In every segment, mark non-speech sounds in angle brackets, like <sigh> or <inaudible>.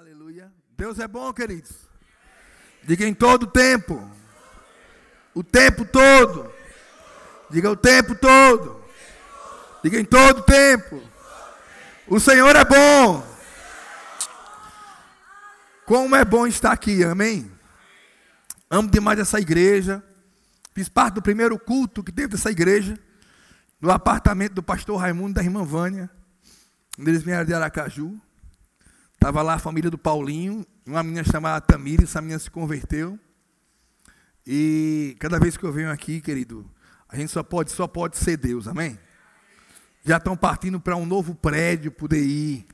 Aleluia. Deus é bom, queridos. Diga em todo tempo. O tempo todo. Diga o tempo todo. Diga em todo tempo. O Senhor é bom. Como é bom estar aqui, amém? Amo demais essa igreja. Fiz parte do primeiro culto que teve dessa igreja. No apartamento do pastor Raimundo da irmã Vânia. Eles vieram de Aracaju. Estava lá a família do Paulinho, uma menina chamada Tamires, essa menina se converteu. E cada vez que eu venho aqui, querido, a gente só pode, só pode ser Deus, amém? Já estão partindo para um novo prédio, poder ir,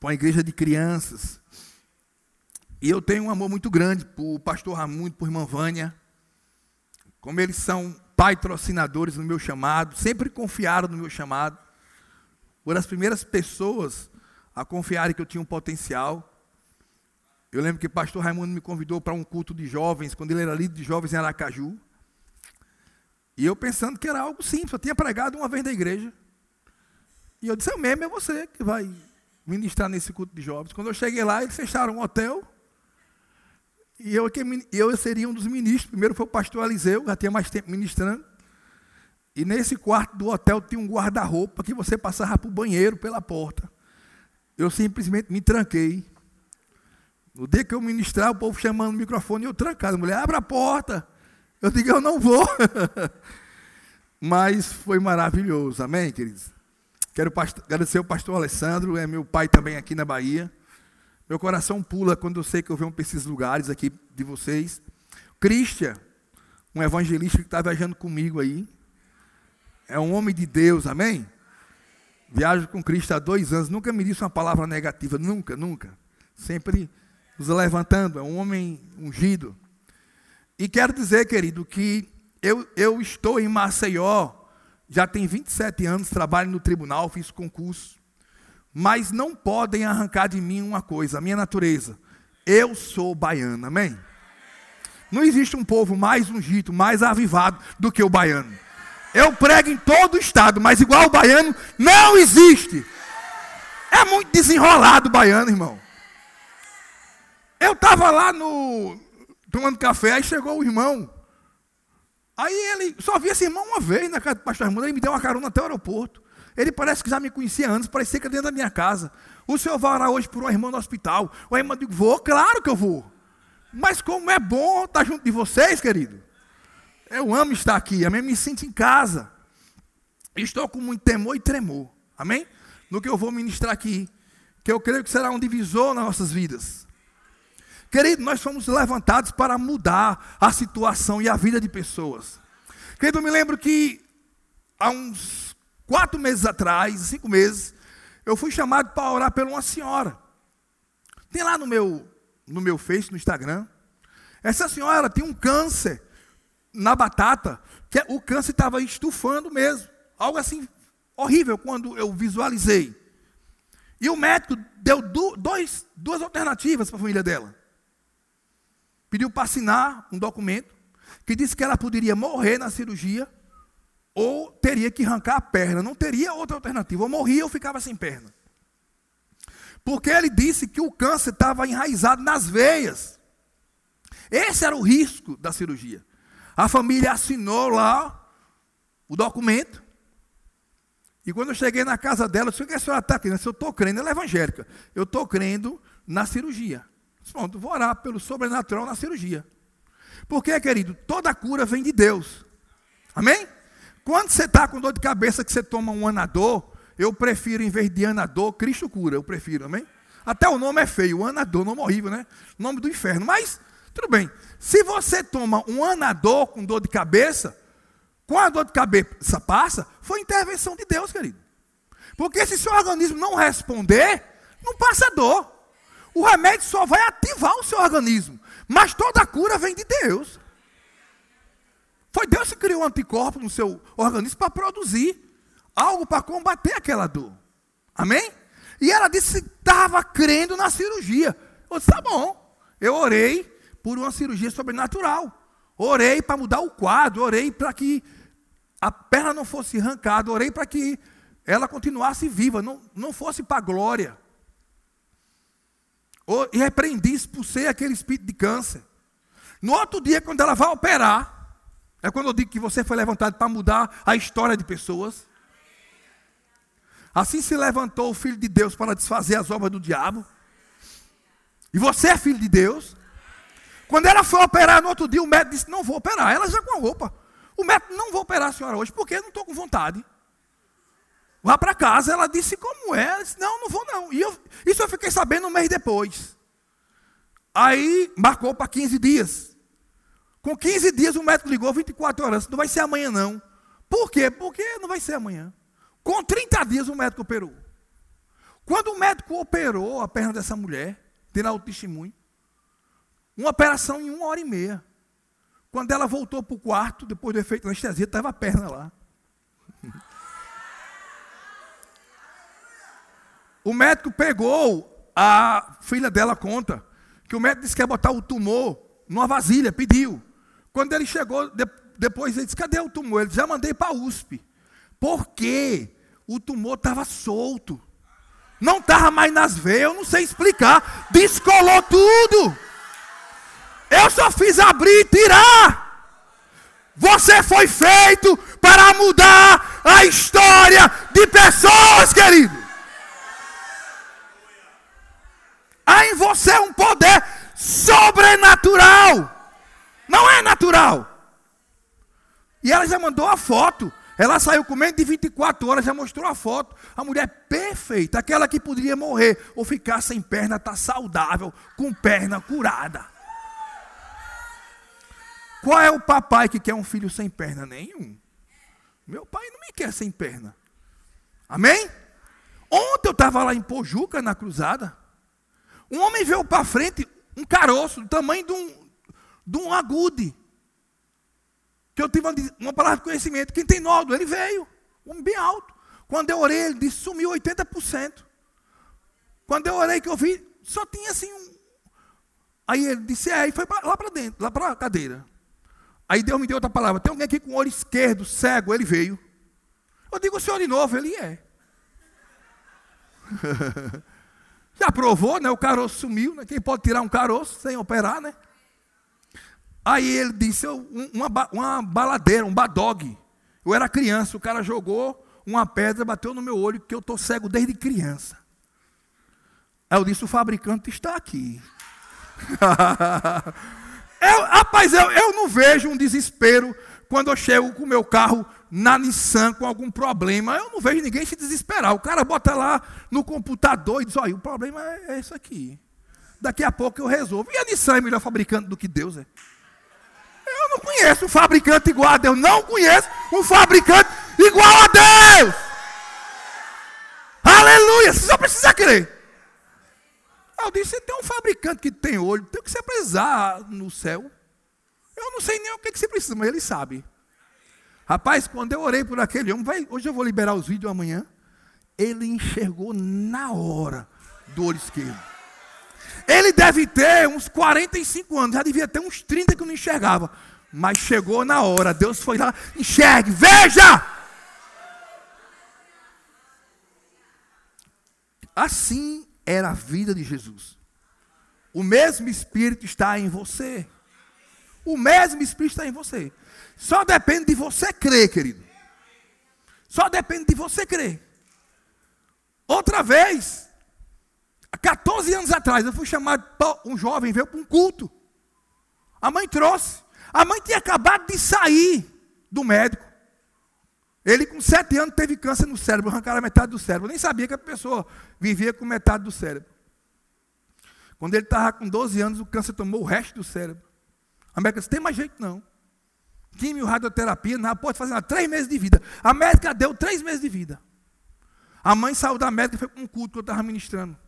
para uma igreja de crianças. E eu tenho um amor muito grande por pastor Ramundo, por irmã Vânia. Como eles são patrocinadores no meu chamado, sempre confiaram no meu chamado. Foram as primeiras pessoas a confiarem que eu tinha um potencial. Eu lembro que o pastor Raimundo me convidou para um culto de jovens, quando ele era líder de jovens em Aracaju. E eu pensando que era algo simples, eu tinha pregado uma vez na igreja. E eu disse, eu mesmo é você que vai ministrar nesse culto de jovens. Quando eu cheguei lá, eles fecharam um hotel. E eu, eu seria um dos ministros. Primeiro foi o pastor Eliseu, já tinha mais tempo ministrando. E nesse quarto do hotel tinha um guarda-roupa que você passava para o banheiro pela porta. Eu simplesmente me tranquei. No dia que eu ministrar, o povo chamando o microfone, eu trancado. A mulher, abre a porta. Eu digo, eu não vou. <laughs> Mas foi maravilhoso, amém, queridos? Quero agradecer ao pastor Alessandro, é meu pai também aqui na Bahia. Meu coração pula quando eu sei que eu venho para esses lugares aqui de vocês. Christian, um evangelista que está viajando comigo aí. É um homem de Deus, amém? Viajo com Cristo há dois anos, nunca me disse uma palavra negativa, nunca, nunca. Sempre nos levantando, é um homem ungido. E quero dizer, querido, que eu, eu estou em Maceió, já tem 27 anos, trabalho no tribunal, fiz concurso. Mas não podem arrancar de mim uma coisa, a minha natureza. Eu sou baiano, amém? Não existe um povo mais ungido, mais avivado do que o baiano. Eu prego em todo o estado, mas igual o baiano não existe. É muito desenrolado o baiano, irmão. Eu estava lá no tomando café, aí chegou o irmão. Aí ele só via esse irmão uma vez na casa do pastor Raimundo, ele me deu uma carona até o aeroporto. Ele parece que já me conhecia antes, parecia que era dentro da minha casa. O senhor vai orar hoje por uma irmã no hospital. O irmão digo, vou, claro que eu vou. Mas como é bom estar junto de vocês, querido. Eu amo estar aqui, amém? Me sinto em casa. Estou com muito temor e tremor, amém? No que eu vou ministrar aqui, que eu creio que será um divisor nas nossas vidas. Querido, nós fomos levantados para mudar a situação e a vida de pessoas. Querido, eu me lembro que há uns quatro meses atrás, cinco meses, eu fui chamado para orar por uma senhora. Tem lá no meu, no meu Face, no Instagram. Essa senhora tem um câncer na batata, que o câncer estava estufando mesmo. Algo assim horrível quando eu visualizei. E o médico deu dois, duas alternativas para a família dela. Pediu para assinar um documento que disse que ela poderia morrer na cirurgia ou teria que arrancar a perna. Não teria outra alternativa. Ou morria ou ficava sem perna. Porque ele disse que o câncer estava enraizado nas veias. Esse era o risco da cirurgia. A família assinou lá o documento. E quando eu cheguei na casa dela, eu disse, o que a senhora está crendo? Eu estou crendo, ela é evangélica. Eu estou crendo na cirurgia. Disse, Pronto, vou orar pelo sobrenatural na cirurgia. Porque, querido, toda cura vem de Deus. Amém? Quando você está com dor de cabeça que você toma um anador, eu prefiro, em vez de anador, Cristo cura. Eu prefiro, amém? Até o nome é feio, anador, nome horrível, né? Nome do inferno. Mas tudo bem. Se você toma um anador com dor de cabeça, com a dor de cabeça passa, foi intervenção de Deus, querido. Porque se seu organismo não responder, não passa dor. O remédio só vai ativar o seu organismo. Mas toda cura vem de Deus. Foi Deus que criou um anticorpo no seu organismo para produzir algo para combater aquela dor. Amém? E ela disse que estava crendo na cirurgia. Eu disse, tá bom. Eu orei, por uma cirurgia sobrenatural. Orei para mudar o quadro, orei para que a perna não fosse arrancada, orei para que ela continuasse viva, não, não fosse para a glória. E repreendi, expulsei aquele espírito de câncer. No outro dia, quando ela vai operar, é quando eu digo que você foi levantado para mudar a história de pessoas. Assim se levantou o Filho de Deus para desfazer as obras do diabo. E você é filho de Deus. Quando ela foi operar no outro dia, o médico disse: Não vou operar. Ela já com a roupa. O médico não vou operar a senhora hoje, porque eu não estou com vontade. Vá para casa. Ela disse: Como é? Ela disse, não, não vou não. E eu, isso eu fiquei sabendo um mês depois. Aí marcou para 15 dias. Com 15 dias o médico ligou 24 horas. Não vai ser amanhã, não. Por quê? Porque não vai ser amanhã. Com 30 dias o médico operou. Quando o médico operou a perna dessa mulher, terá o testemunho, uma operação em uma hora e meia. Quando ela voltou para o quarto, depois do efeito da anestesia, estava a perna lá. <laughs> O médico pegou, a filha dela conta, que o médico disse que ia botar o tumor numa vasilha, pediu. Quando ele chegou, depois ele disse: Cadê o tumor? Ele já mandei para a USP. Por quê? O tumor estava solto. Não estava mais nas veias, eu não sei explicar. Descolou tudo. Eu só fiz abrir e tirar. Você foi feito para mudar a história de pessoas, querido. Há em você um poder sobrenatural. Não é natural. E ela já mandou a foto. Ela saiu comendo de 24 horas, já mostrou a foto. A mulher perfeita, aquela que poderia morrer ou ficar sem perna, está saudável, com perna curada. Qual é o papai que quer um filho sem perna? Nenhum. Meu pai não me quer sem perna. Amém? Ontem eu estava lá em Pojuca, na cruzada. Um homem veio para frente, um caroço, do tamanho de um, de um agude que eu tive uma palavra de conhecimento. Quem tem nódulo, ele veio. Um homem bem alto. Quando eu orei, ele disse, sumiu 80%. Quando eu orei, que eu vi, só tinha assim um. Aí ele disse, é, e foi pra, lá para dentro, lá para a cadeira. Aí Deus me deu outra palavra. Tem alguém aqui com o olho esquerdo, cego, ele veio. Eu digo, o senhor de novo, ele é. <laughs> Já provou, né? O caroço sumiu, né? Quem pode tirar um caroço sem operar, né? Aí ele disse, uma, uma baladeira, um badog. Eu era criança, o cara jogou uma pedra, bateu no meu olho, que eu estou cego desde criança. Aí eu disse, o fabricante está aqui. <laughs> eu, rapaz, eu, eu não vejo um desespero quando eu chego com o meu carro na Nissan com algum problema. Eu não vejo ninguém se desesperar. O cara bota lá no computador e diz, olha, o problema é, é isso aqui. Daqui a pouco eu resolvo. E a Nissan é melhor fabricante do que Deus, é? Eu não conheço um fabricante igual a Deus. Não conheço um fabricante igual a Deus. Aleluia. Você só precisa crer. Eu disse: tem um fabricante que tem olho, tem o que você precisar no céu. Eu não sei nem o que você precisa, mas ele sabe. Rapaz, quando eu orei por aquele homem, vai, hoje eu vou liberar os vídeos amanhã. Ele enxergou na hora do olho esquerdo. Ele deve ter uns 45 anos, já devia ter uns 30 que não enxergava. Mas chegou na hora, Deus foi lá, enxergue, veja! Assim era a vida de Jesus. O mesmo Espírito está em você. O mesmo Espírito está em você. Só depende de você crer, querido. Só depende de você crer. Outra vez, Há 14 anos atrás, eu fui chamado, um jovem veio para um culto. A mãe trouxe. A mãe tinha acabado de sair do médico. Ele, com 7 anos, teve câncer no cérebro, arrancaram metade do cérebro. Nem sabia que a pessoa vivia com metade do cérebro. Quando ele estava com 12 anos, o câncer tomou o resto do cérebro. A médica disse: tem mais jeito não. Químio, radioterapia, não pode fazer nada. Três meses de vida. A médica deu três meses de vida. A mãe saiu da médica e foi para um culto que eu estava ministrando.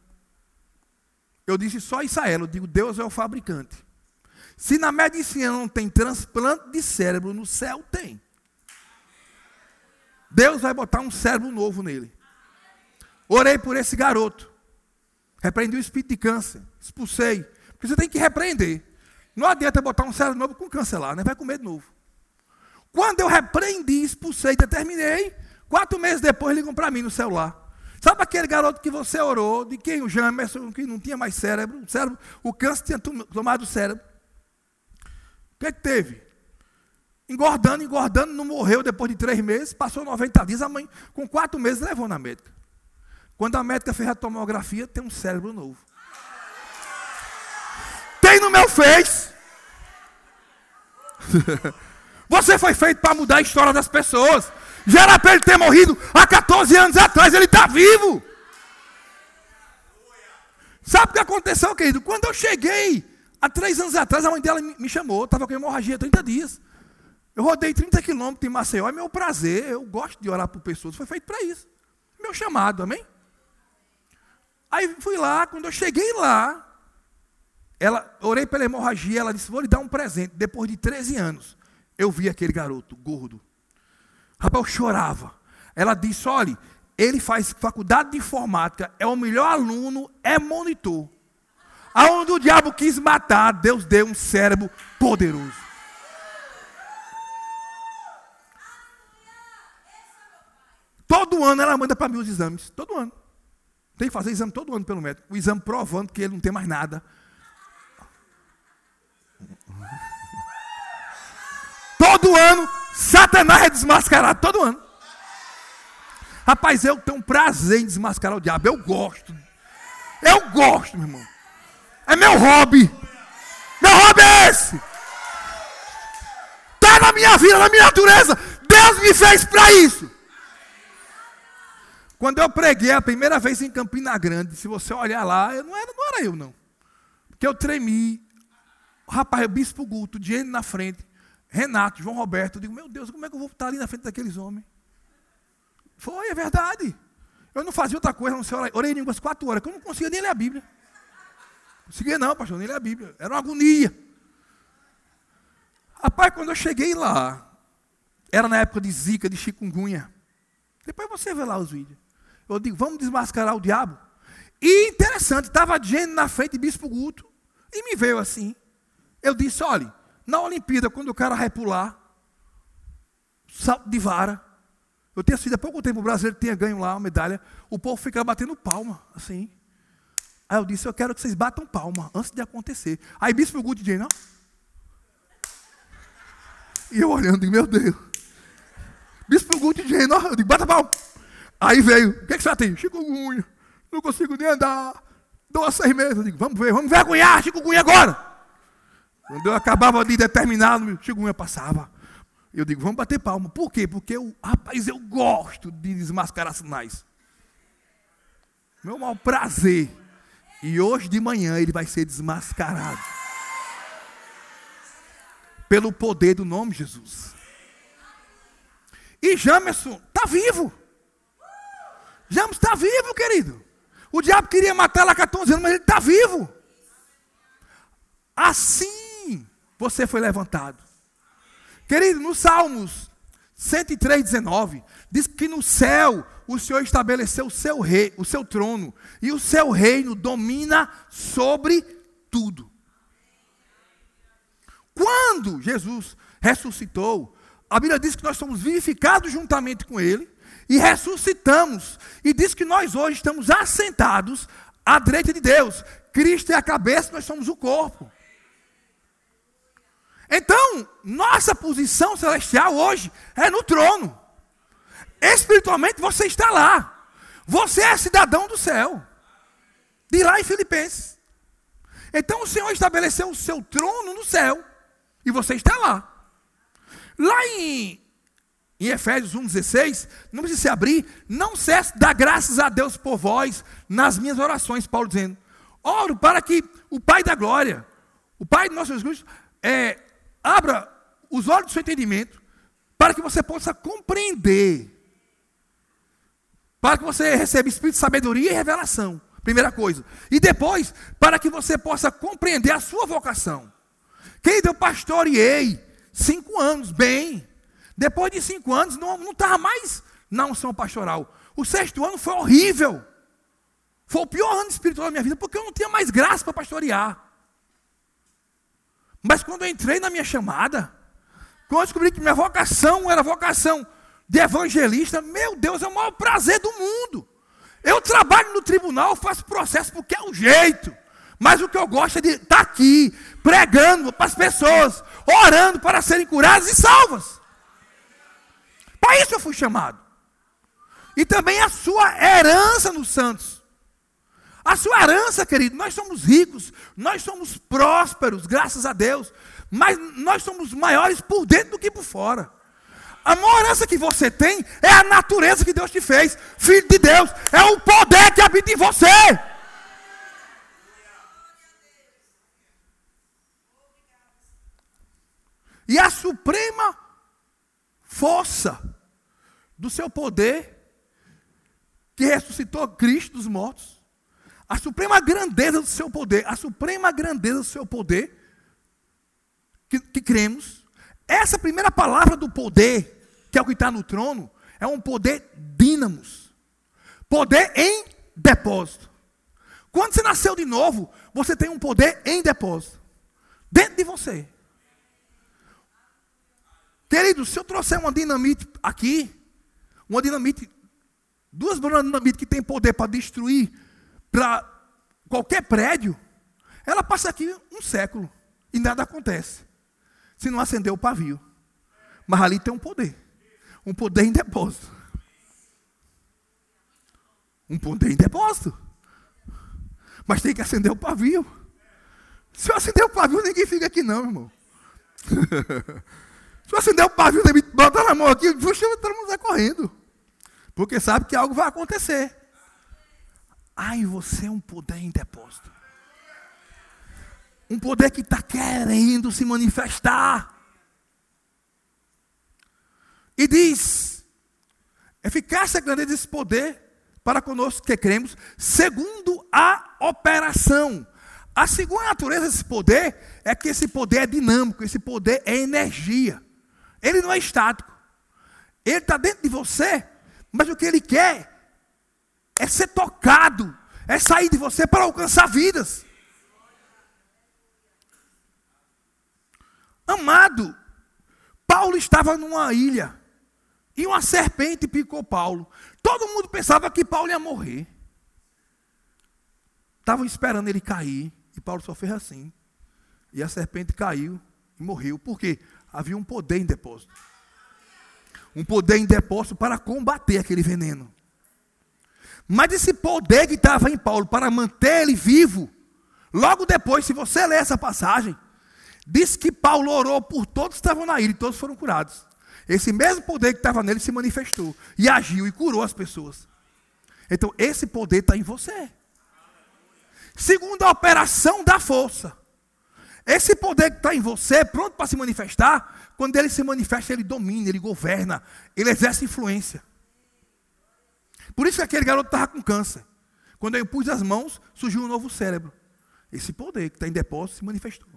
Eu disse só isso a ela, eu digo, Deus é o fabricante. Se na medicina não tem transplante de cérebro, no céu tem. Deus vai botar um cérebro novo nele. Orei por esse garoto. Repreendi o espírito de câncer. Expulsei. Porque você tem que repreender. Não adianta botar um cérebro novo com câncer lá, né? Vai comer de novo. Quando eu repreendi, expulsei, determinei, quatro meses depois ligam para mim no celular. Sabe aquele garoto que você orou, de quem o Jamerson, que não tinha mais cérebro, o, cérebro, o câncer tinha tomado o cérebro. O que, é que teve? Engordando, engordando, não morreu depois de três meses, passou 90 dias, a mãe, com quatro meses, levou na médica. Quando a médica fez a tomografia, tem um cérebro novo. Tem no meu Face. <laughs> Você foi feito para mudar a história das pessoas. Já era para ele ter morrido há 14 anos atrás, ele está vivo. Sabe o que aconteceu, querido? Quando eu cheguei, há três anos atrás, a mãe dela me chamou, estava com hemorragia há 30 dias. Eu rodei 30 quilômetros em Maceió, é meu prazer, eu gosto de orar por pessoas, foi feito para isso. Meu chamado, amém? Aí fui lá, quando eu cheguei lá, ela, orei pela hemorragia, ela disse: Vou lhe dar um presente. Depois de 13 anos, eu vi aquele garoto gordo, Rapaz, eu chorava. Ela disse: olha, ele faz faculdade de informática, é o melhor aluno, é monitor. Aonde o diabo quis matar, Deus deu um cérebro poderoso. Todo ano ela manda para mim os exames. Todo ano. Tem que fazer exame todo ano pelo médico. O exame provando que ele não tem mais nada. Todo ano Satanás é desmascarado todo ano. Rapaz, eu tenho um prazer em desmascarar o diabo. Eu gosto. Eu gosto, meu irmão. É meu hobby. Meu hobby é esse. Está na minha vida, na minha natureza. Deus me fez para isso. Quando eu preguei a primeira vez em Campina Grande, se você olhar lá, eu não era, não era eu, não. Porque eu tremi. Rapaz, o bispo Guto, Diego na frente. Renato, João Roberto, eu digo, meu Deus, como é que eu vou estar ali na frente daqueles homens? Foi, é verdade. Eu não fazia outra coisa, não sei. Orei em línguas quatro horas, que eu não conseguia nem ler a Bíblia. Conseguia não, pastor, nem ler a Bíblia. Era uma agonia. Rapaz, quando eu cheguei lá, era na época de zika, de chikungunya. Depois você vê lá os vídeos. Eu digo, vamos desmascarar o diabo. E interessante, estava Jenny na frente Bispo Guto. E me veio assim. Eu disse, olha, na Olimpíada, quando o cara vai pular, salto de vara. Eu tinha sido há pouco tempo, o brasileiro tinha ganho lá uma medalha. O povo fica batendo palma, assim. Aí eu disse, eu quero que vocês batam palma antes de acontecer. Aí Bispo Good disse, não. E eu olhando, meu Deus. Bispo Good disse, não. Eu digo, bata palma. Aí veio, o que, é que você tem? Chikungunya. Não consigo nem andar. Dou seis meses. Eu digo, vamos ver, vamos vergonhar Chikungunya agora. Quando eu acabava de determinar, o chikungunya passava. Eu digo, vamos bater palma. Por quê? Porque eu, rapaz, eu gosto de desmascarar sinais. Meu maior prazer. E hoje de manhã ele vai ser desmascarado. Pelo poder do nome de Jesus. E Jamerson está vivo. Jamerson está vivo, querido. O diabo queria matar lá 14 anos, mas ele está vivo. Assim você foi levantado. Querido, no Salmos 103, 19, diz que no céu o Senhor estabeleceu o seu rei, o seu trono, e o seu reino domina sobre tudo. Quando Jesus ressuscitou, a Bíblia diz que nós somos vivificados juntamente com Ele e ressuscitamos. E diz que nós hoje estamos assentados à direita de Deus. Cristo é a cabeça, nós somos o corpo. Então, nossa posição celestial hoje é no trono. Espiritualmente você está lá. Você é cidadão do céu. De lá em Filipenses. Então o Senhor estabeleceu o seu trono no céu. E você está lá. Lá em, em Efésios 1,16, não precisa se abrir, não cesse dar graças a Deus por vós nas minhas orações, Paulo dizendo. Oro para que o Pai da glória, o Pai de nossos Jesus, é, Abra os olhos do seu entendimento para que você possa compreender. Para que você receba espírito de sabedoria e revelação. Primeira coisa. E depois, para que você possa compreender a sua vocação. Querido, eu pastoreei cinco anos, bem. Depois de cinco anos, não estava mais na unção pastoral. O sexto ano foi horrível. Foi o pior ano espiritual da minha vida, porque eu não tinha mais graça para pastorear. Mas quando eu entrei na minha chamada, quando eu descobri que minha vocação era vocação de evangelista, meu Deus, é o maior prazer do mundo. Eu trabalho no tribunal, faço processo porque é o jeito. Mas o que eu gosto é de estar tá aqui, pregando para as pessoas, orando para serem curadas e salvas. Para isso eu fui chamado. E também a sua herança nos santos. A sua herança, querido, nós somos ricos, nós somos prósperos, graças a Deus, mas nós somos maiores por dentro do que por fora. A maior herança que você tem é a natureza que Deus te fez, filho de Deus, é o poder que habita em você. E a suprema força do seu poder, que ressuscitou Cristo dos mortos, a suprema grandeza do seu poder, a suprema grandeza do seu poder, que, que cremos, essa primeira palavra do poder, que é o que está no trono, é um poder dínamos, poder em depósito. Quando você nasceu de novo, você tem um poder em depósito, dentro de você. Querido, se eu trouxer uma dinamite aqui, uma dinamite, duas bombas de dinamite que tem poder para destruir para qualquer prédio, ela passa aqui um século e nada acontece. Se não acender o pavio. Mas ali tem um poder. Um poder em depósito. Um poder em depósito. Mas tem que acender o pavio. Se eu acender o pavio, ninguém fica aqui não, irmão. <laughs> Você der o pavio, botar na mão aqui, puxa, todo mundo correndo. Porque sabe que algo vai acontecer. Ai, você é um poder em depósito. Um poder que está querendo se manifestar. E diz: eficácia e grandeza desse poder para conosco que cremos, segundo a operação. A segunda natureza desse poder é que esse poder é dinâmico, esse poder é energia. Ele não é estático. Ele está dentro de você, mas o que ele quer é ser tocado, é sair de você para alcançar vidas. Amado, Paulo estava numa ilha e uma serpente picou Paulo. Todo mundo pensava que Paulo ia morrer. Estavam esperando ele cair e Paulo só fez assim. E a serpente caiu e morreu. Por quê? Havia um poder em depósito. Um poder em depósito para combater aquele veneno. Mas esse poder que estava em Paulo para manter ele vivo, logo depois, se você ler essa passagem, diz que Paulo orou por todos que estavam na ilha e todos foram curados. Esse mesmo poder que estava nele se manifestou e agiu e curou as pessoas. Então, esse poder está em você. Segundo a operação da força. Esse poder que está em você, pronto para se manifestar, quando ele se manifesta, ele domina, ele governa, ele exerce influência. Por isso que aquele garoto estava com câncer. Quando eu pus as mãos, surgiu um novo cérebro. Esse poder que está em depósito se manifestou.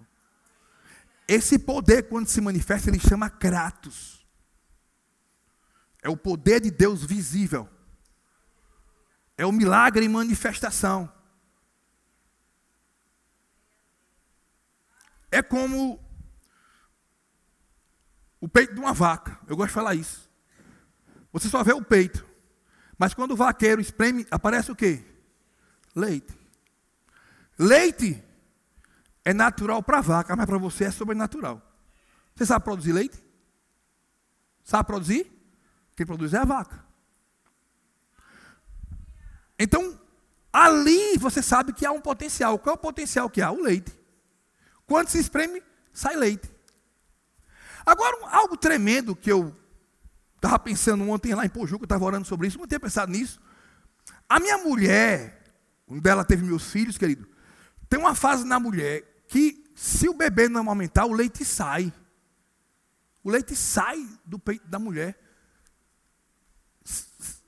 Esse poder, quando se manifesta, ele chama Kratos. É o poder de Deus visível. É o milagre em manifestação. É como o peito de uma vaca. Eu gosto de falar isso. Você só vê o peito. Mas quando o vaqueiro espreme, aparece o quê? Leite. Leite é natural para a vaca, mas para você é sobrenatural. Você sabe produzir leite? Sabe produzir? Quem produz é a vaca. Então, ali você sabe que há um potencial. Qual é o potencial que há? O leite. Quando se espreme, sai leite. Agora, algo tremendo que eu estava pensando ontem lá em Pojuca, eu estava orando sobre isso, não tinha pensado nisso. A minha mulher, onde ela teve meus filhos, querido, tem uma fase na mulher que, se o bebê não aumentar, o leite sai. O leite sai do peito da mulher.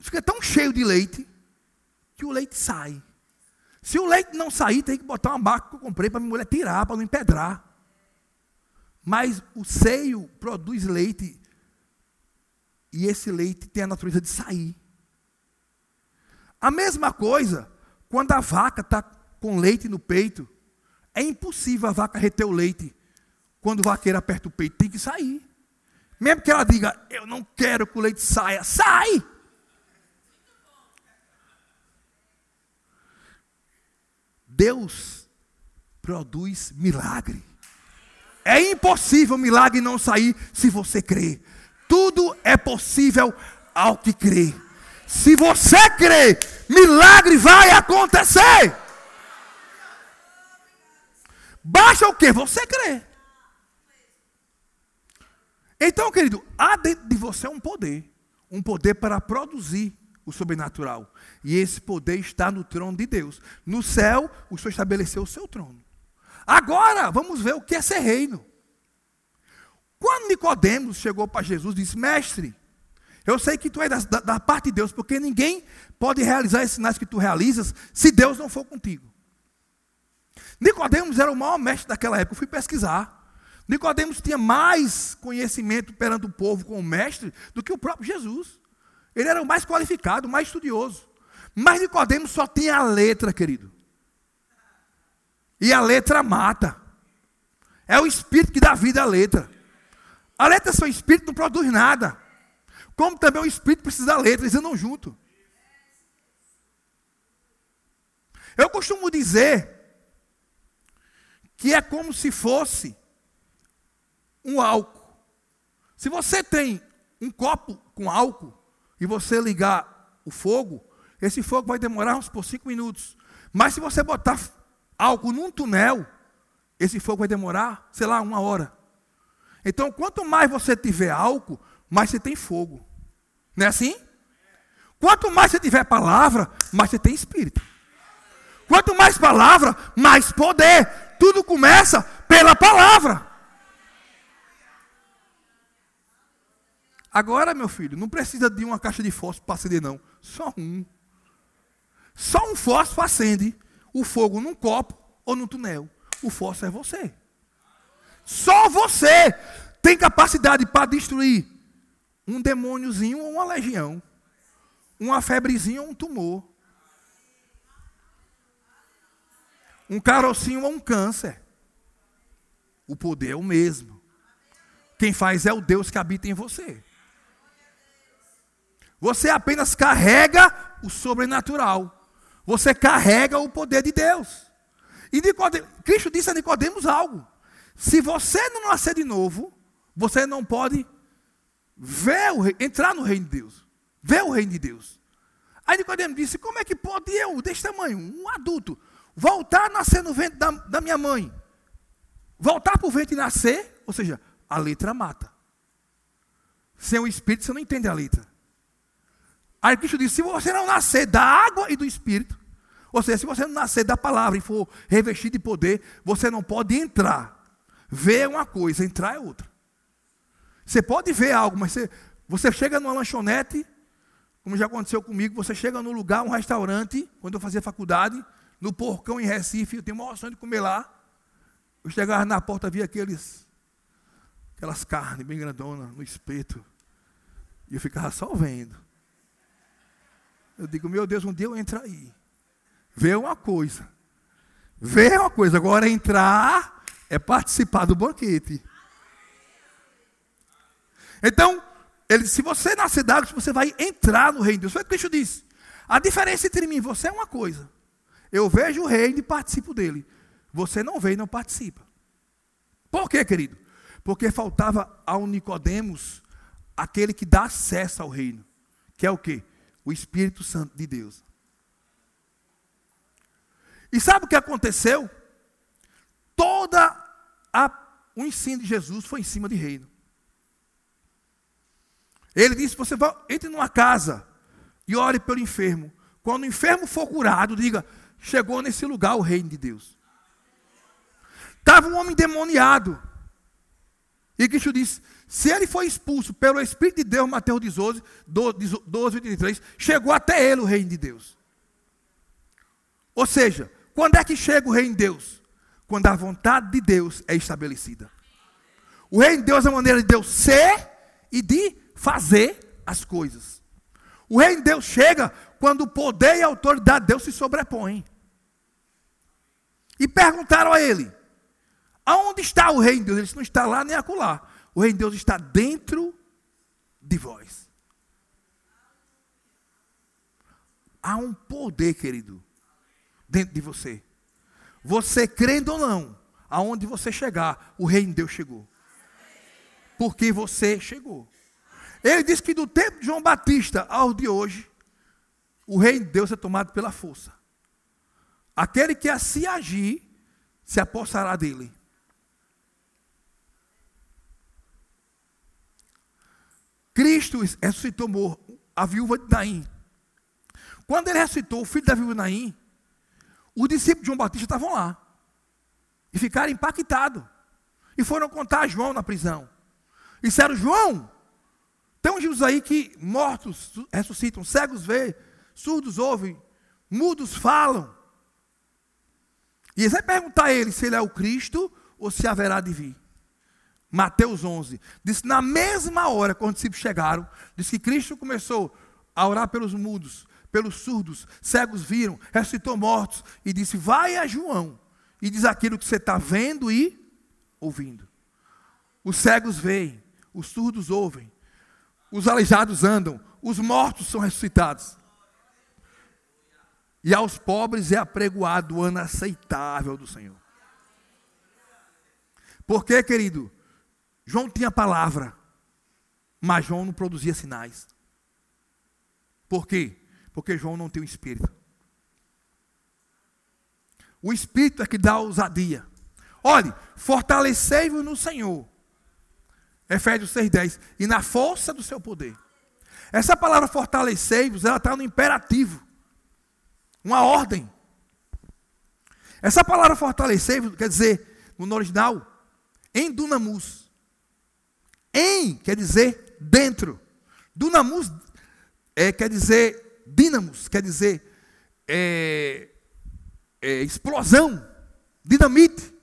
Fica tão cheio de leite que o leite sai. Se o leite não sair, tem que botar uma barca que eu comprei para minha mulher tirar, para não empedrar. Mas o seio produz leite. E esse leite tem a natureza de sair. A mesma coisa, quando a vaca está com leite no peito, é impossível a vaca reter o leite. Quando o vaqueiro aperta o peito, tem que sair. Mesmo que ela diga, eu não quero que o leite saia, sai! Deus produz milagre. É impossível milagre não sair se você crer. Tudo é possível ao que crê. Se você crê, milagre vai acontecer. Basta o que? Você crê. Então, querido, há dentro de você um poder. Um poder para produzir o sobrenatural. E esse poder está no trono de Deus. No céu, o Senhor estabeleceu o seu trono. Agora, vamos ver o que é ser reino. Quando Nicodemos chegou para Jesus e disse: Mestre, eu sei que tu é da, da, parte de Deus, porque ninguém pode realizar esses sinais que tu realizas se Deus não for contigo. Nicodemos era o maior mestre daquela época. Eu fui pesquisar. Nicodemos tinha mais conhecimento perante o povo como mestre do que o próprio Jesus. Ele era o mais qualificado, o mais estudioso. Mas Nicodemos só tinha a letra, querido. E a letra mata. É o espírito que dá vida à letra. A letra sem espírito não produz nada. Como também o espírito precisa da letra, eles andam junto. Eu costumo dizer que é como se fosse um álcool. Se você tem um copo com álcool e você ligar o fogo, esse fogo vai demorar uns por cinco minutos. Mas se você botar álcool num túnel, esse fogo vai demorar, sei lá, uma hora. Então, quanto mais você tiver álcool, mais você tem fogo. Não é assim? Quanto mais você tiver palavra, mais você tem espírito. Quanto mais palavra, mais poder. Tudo começa pela palavra. Agora, meu filho, não precisa de uma caixa de fósforo para acender, não. Só um. Só um fósforo acende o fogo num copo ou num túnel. O fósforo é você. Só você tem capacidade para destruir um demôniozinho ou uma legião. Uma febrezinha ou um tumor. Um carocinho ou um câncer. O poder é o mesmo. Quem faz é o Deus que habita em você. Você apenas carrega o sobrenatural. Você carrega o poder de Deus. E Nicodemo, Cristo disse a Nicodemos algo. Se você não nascer de novo, você não pode ver o, entrar no reino de Deus. Ver o reino de Deus. Aí Nicodemo disse: Como é que pode eu, desse tamanho, um adulto, voltar a nascer no ventre da, da minha mãe? Voltar para o ventre e nascer, ou seja, a letra mata. Sem o espírito você não entende a letra. Aí Cristo disse: se você não nascer da água e do espírito, ou seja, se você não nascer da palavra e for revestido de poder, você não pode entrar. Ver uma coisa, entrar é outra. Você pode ver algo, mas você, você chega numa lanchonete, como já aconteceu comigo, você chega num lugar, um restaurante, quando eu fazia faculdade, no Porcão em Recife, eu tenho uma opção de comer lá. Eu chegava na porta, via aqueles, aquelas carnes bem grandonas no espeto. E eu ficava só vendo. Eu digo, meu Deus, um dia eu entro aí. Ver uma coisa. Ver uma coisa. Agora entrar é participar do banquete. Então, ele se você nascer d'água, você vai entrar no reino de Deus. Foi o que Cristo disse. A diferença entre mim e você é uma coisa. Eu vejo o reino e participo dele. Você não vê e não participa. Por quê, querido? Porque faltava ao Nicodemos aquele que dá acesso ao reino. Que é o quê? O Espírito Santo de Deus. E sabe o que aconteceu? Toda a, o ensino de Jesus foi em cima de reino. Ele disse: você vai, entre numa casa e ore pelo enfermo. Quando o enfermo for curado, diga: chegou nesse lugar o reino de Deus. Estava um homem demoniado. E Cristo disse: se ele foi expulso pelo Espírito de Deus, Mateus 12, 12, 12 23, chegou até ele o reino de Deus. Ou seja, quando é que chega o reino de Deus? Quando a vontade de Deus é estabelecida. O reino de Deus é a maneira de Deus ser e de fazer as coisas. O reino de Deus chega quando o poder e a autoridade de Deus se sobrepõem. E perguntaram a ele: aonde está o reino de Deus? Ele disse: não está lá nem acolá. O reino de Deus está dentro de vós. Há um poder, querido, dentro de você. você crendo ou não, aonde você chegar, o reino de Deus chegou. Porque você chegou. Ele diz que do tempo de João Batista ao de hoje, o reino de Deus é tomado pela força. Aquele que assim agir, se apossará dele. Cristo ressuscitou a viúva de Naim. Quando ele ressuscitou o filho da viúva de Naim, os discípulos de João Batista estavam lá. E ficaram impactados. E foram contar a João na prisão. E disseram, João, tem uns Jesus aí que mortos ressuscitam, cegos veem, surdos ouvem, mudos falam. E eles vão perguntar a ele se ele é o Cristo ou se haverá de vir. Mateus 11. Diz na mesma hora, quando os discípulos chegaram, diz que Cristo começou a orar pelos mudos, pelos surdos, cegos viram, ressuscitou mortos, e disse: Vai a João e diz aquilo que você está vendo e ouvindo. Os cegos veem, os surdos ouvem, os aleijados andam, os mortos são ressuscitados. E aos pobres é apregoado o ano aceitável do Senhor. Por quê, querido? João tinha palavra, mas João não produzia sinais. Por quê? Porque João não tem o Espírito. O Espírito é que dá ousadia. Olhe, fortalecei-vos no Senhor. Efésios 6,10. E na força do seu poder. Essa palavra fortalecei-vos, ela está no imperativo. Uma ordem. Essa palavra fortalecer quer dizer, no original, em dunamus. Em quer dizer dentro. Dunamus é, quer dizer dínamos, quer dizer é, é, explosão, dinamite.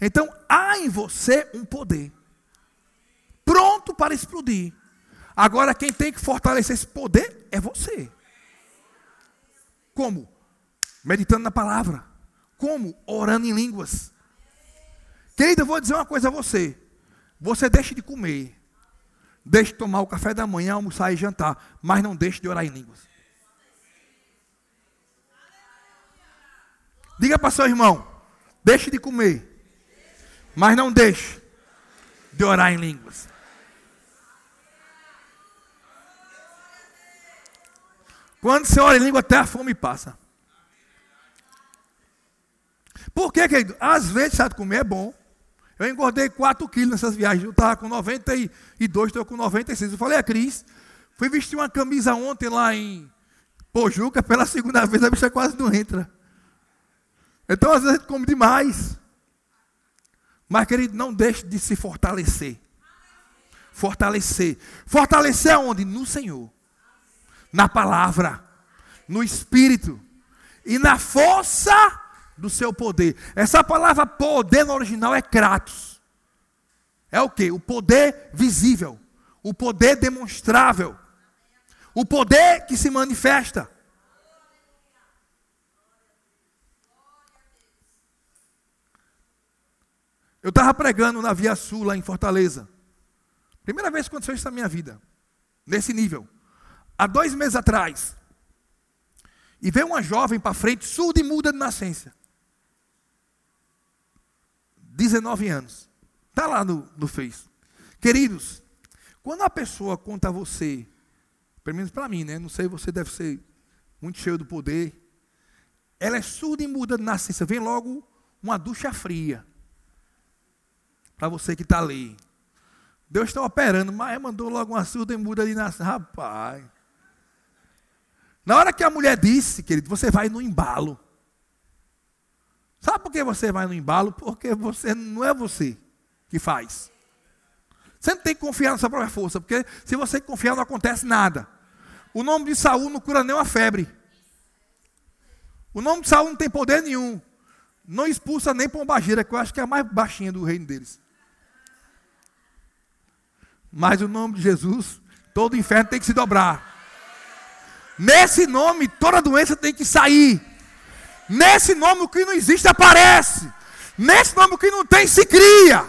Então há em você um poder pronto para explodir. Agora quem tem que fortalecer esse poder é você. Como? Meditando na palavra. Como? Orando em línguas. Querida, eu vou dizer uma coisa a você. Você deixe de comer. Deixe de tomar o café da manhã, almoçar e jantar. Mas não deixe de orar em línguas. Diga para seu irmão. Deixe de comer. Mas não deixe de orar em línguas. Quando você ora em língua, até a fome passa. Por quê, querido? Às vezes, sabe comer é bom. Eu engordei 4 quilos nessas viagens. Eu estava com 92, estou com 96. Eu falei a Cris, fui vestir uma camisa ontem lá em Pojuca, pela segunda vez a bicha quase não entra. Então, às vezes, a gente come demais. Mas, querido, não deixe de se fortalecer. Fortalecer. Fortalecer aonde? No Senhor na palavra, no espírito e na força do seu poder. Essa palavra poder no original é kratos. É o que? O poder visível, o poder demonstrável, o poder que se manifesta. Eu estava pregando na Via Sul, lá em Fortaleza. Primeira vez que aconteceu isso na minha vida. Nesse nível há dois meses atrás, e veio uma jovem para frente, surda e muda de nascença. 19 anos. Está lá no, no Face. Queridos, quando a pessoa conta a você, pelo menos para mim, né? Não sei, você deve ser muito cheio do poder. Ela é surda e muda de nascença. Vem logo uma ducha fria. Para você que está ali. Deus está operando, mas mandou logo uma surda e muda de nascença. Rapaz. Na hora que a mulher disse, querido, você vai no embalo. Sabe por que você vai no embalo? Porque você não é você que faz. Você não tem que confiar na sua própria força, porque se você confiar não acontece nada. O nome de Saul não cura nem uma febre. O nome de Saul não tem poder nenhum. Não expulsa nem pombagira, que eu acho que é a mais baixinha do reino deles. Mas o nome de Jesus, todo inferno tem que se dobrar. Nesse nome, toda doença tem que sair. Nesse nome, o que não existe aparece. Nesse nome, o que não tem se cria.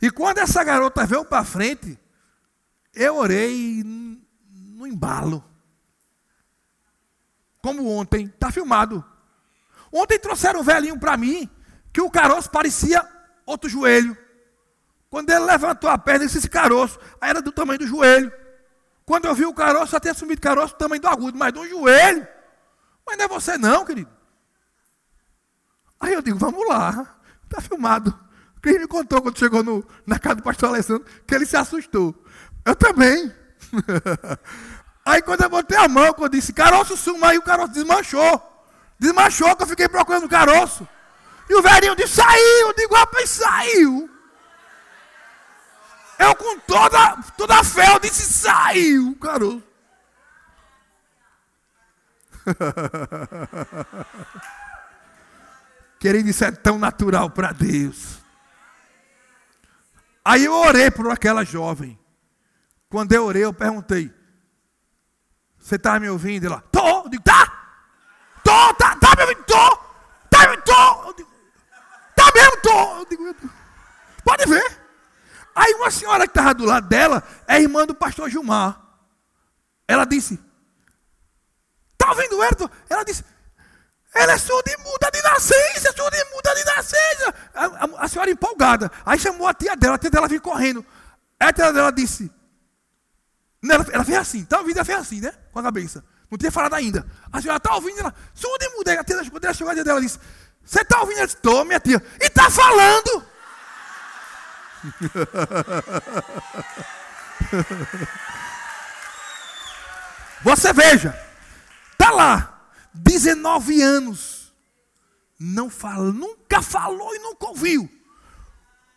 E quando essa garota veio para frente, eu orei no embalo. Como ontem, está filmado. Ontem trouxeram um velhinho para mim, que o caroço parecia outro joelho. Quando ele levantou a perna, disse esse caroço. Era do tamanho do joelho. Quando eu vi o caroço, só tinha sumido caroço do tamanho do agudo, mas do joelho. Mas não é você não, querido. Aí eu digo, vamos lá. Está filmado. Quem me contou quando chegou no, na casa do pastor Alessandro que ele se assustou. Eu também. <laughs> aí quando eu botei a mão, eu disse, caroço suma, aí o caroço desmanchou. Desmanchou que eu fiquei procurando o caroço. E o velhinho disse, saiu. Eu digo, rapaz, saiu. Eu com toda, toda a fé, eu disse, saiu, caroço. <laughs> Querido, isso é tão natural para Deus. Aí eu orei por aquela jovem. Quando eu orei, eu perguntei: Você está me ouvindo? Ela, tô. Eu digo, tá. Tô, tá, tá me ouvindo? Tô. Tá me? Tô. Digo, tá mesmo? Tô. Eu digo, pode ver. Aí uma senhora que estava do lado dela é irmã do pastor Gilmar. Ela disse: Está ouvindo ela? Ela disse: ela é surda e muda de nascença, surda e muda de nascença. A, a, a, senhora empolgada. Aí chamou a tia dela, a tia dela veio correndo. Aí a tia dela disse. Ela, ela fez assim, tá ouvindo? Ela fez assim, né? Com a cabeça. Não tinha falado ainda. A senhora está ouvindo? Ela, surda e muda. Aí a tia dela, quando ela chegou, a tia dela disse: Você está ouvindo? Ela disse: Estou, minha tia. E está falando. <laughs> Você veja, tá lá. 19 anos. Não fala, nunca falou e nunca ouviu.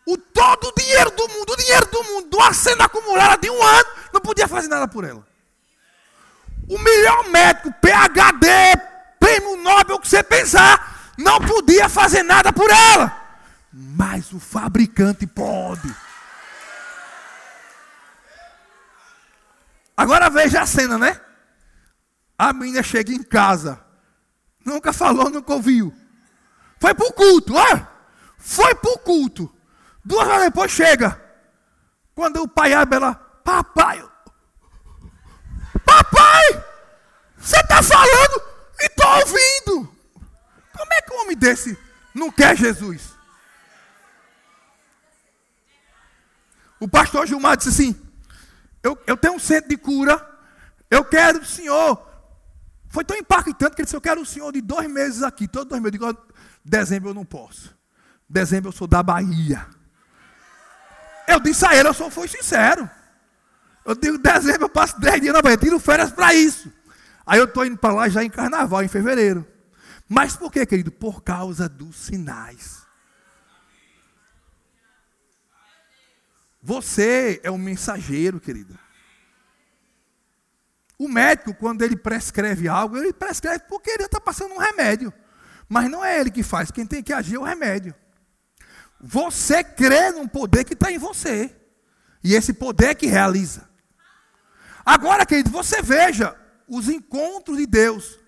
O todo o dinheiro do mundo, o dinheiro do mundo, do aceno acumulada de um ano, não podia fazer nada por ela. O melhor médico, PhD, prêmio Nobel que você pensar, não podia fazer nada por ela. Mas o fabricante pode. Agora veja a cena, né? A menina chega em casa. Nunca falou, nunca ouviu. Foi para o culto, ó. Foi para o culto. Duas horas depois chega. Quando o pai abre, ela, papai, papai, você está falando e estou ouvindo. Como é que um homem desse não quer Jesus? O pastor Gilmar disse assim: eu, eu tenho um centro de cura, eu quero o senhor foi tão impactante que ele disse: Eu quero o senhor de dois meses aqui, todos dois meses. Eu digo: Dezembro eu não posso. Dezembro eu sou da Bahia. Eu disse a ele: Eu só fui sincero. Eu digo: Dezembro eu passo dez dias na Bahia, tiro férias para isso. Aí eu estou indo para lá já em carnaval, em fevereiro. Mas por quê, querido? Por causa dos sinais. Você é um mensageiro, querido. O médico, quando ele prescreve algo, ele prescreve porque ele está passando um remédio. Mas não é ele que faz, quem tem que agir é o remédio. Você crê num poder que está em você. E esse poder é que realiza. Agora, querido, você veja os encontros de Deus.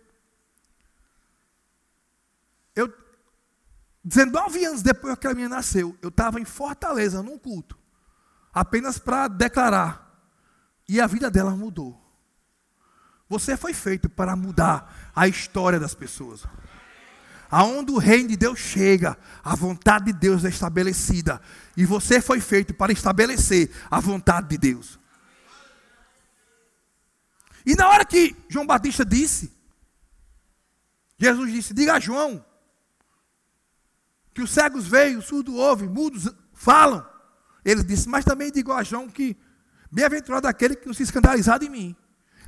Eu, 19 anos depois que a minha nasceu, eu estava em Fortaleza, num culto, apenas para declarar. E a vida dela mudou. Você foi feito para mudar a história das pessoas. Aonde o reino de Deus chega, a vontade de Deus é estabelecida. E você foi feito para estabelecer a vontade de Deus. E na hora que João Batista disse, Jesus disse: Diga a João que os cegos veem, os surdos ouvem, mudos falam. Ele disse: Mas também digo a João que bem-aventurado aquele que não se escandalizar de mim.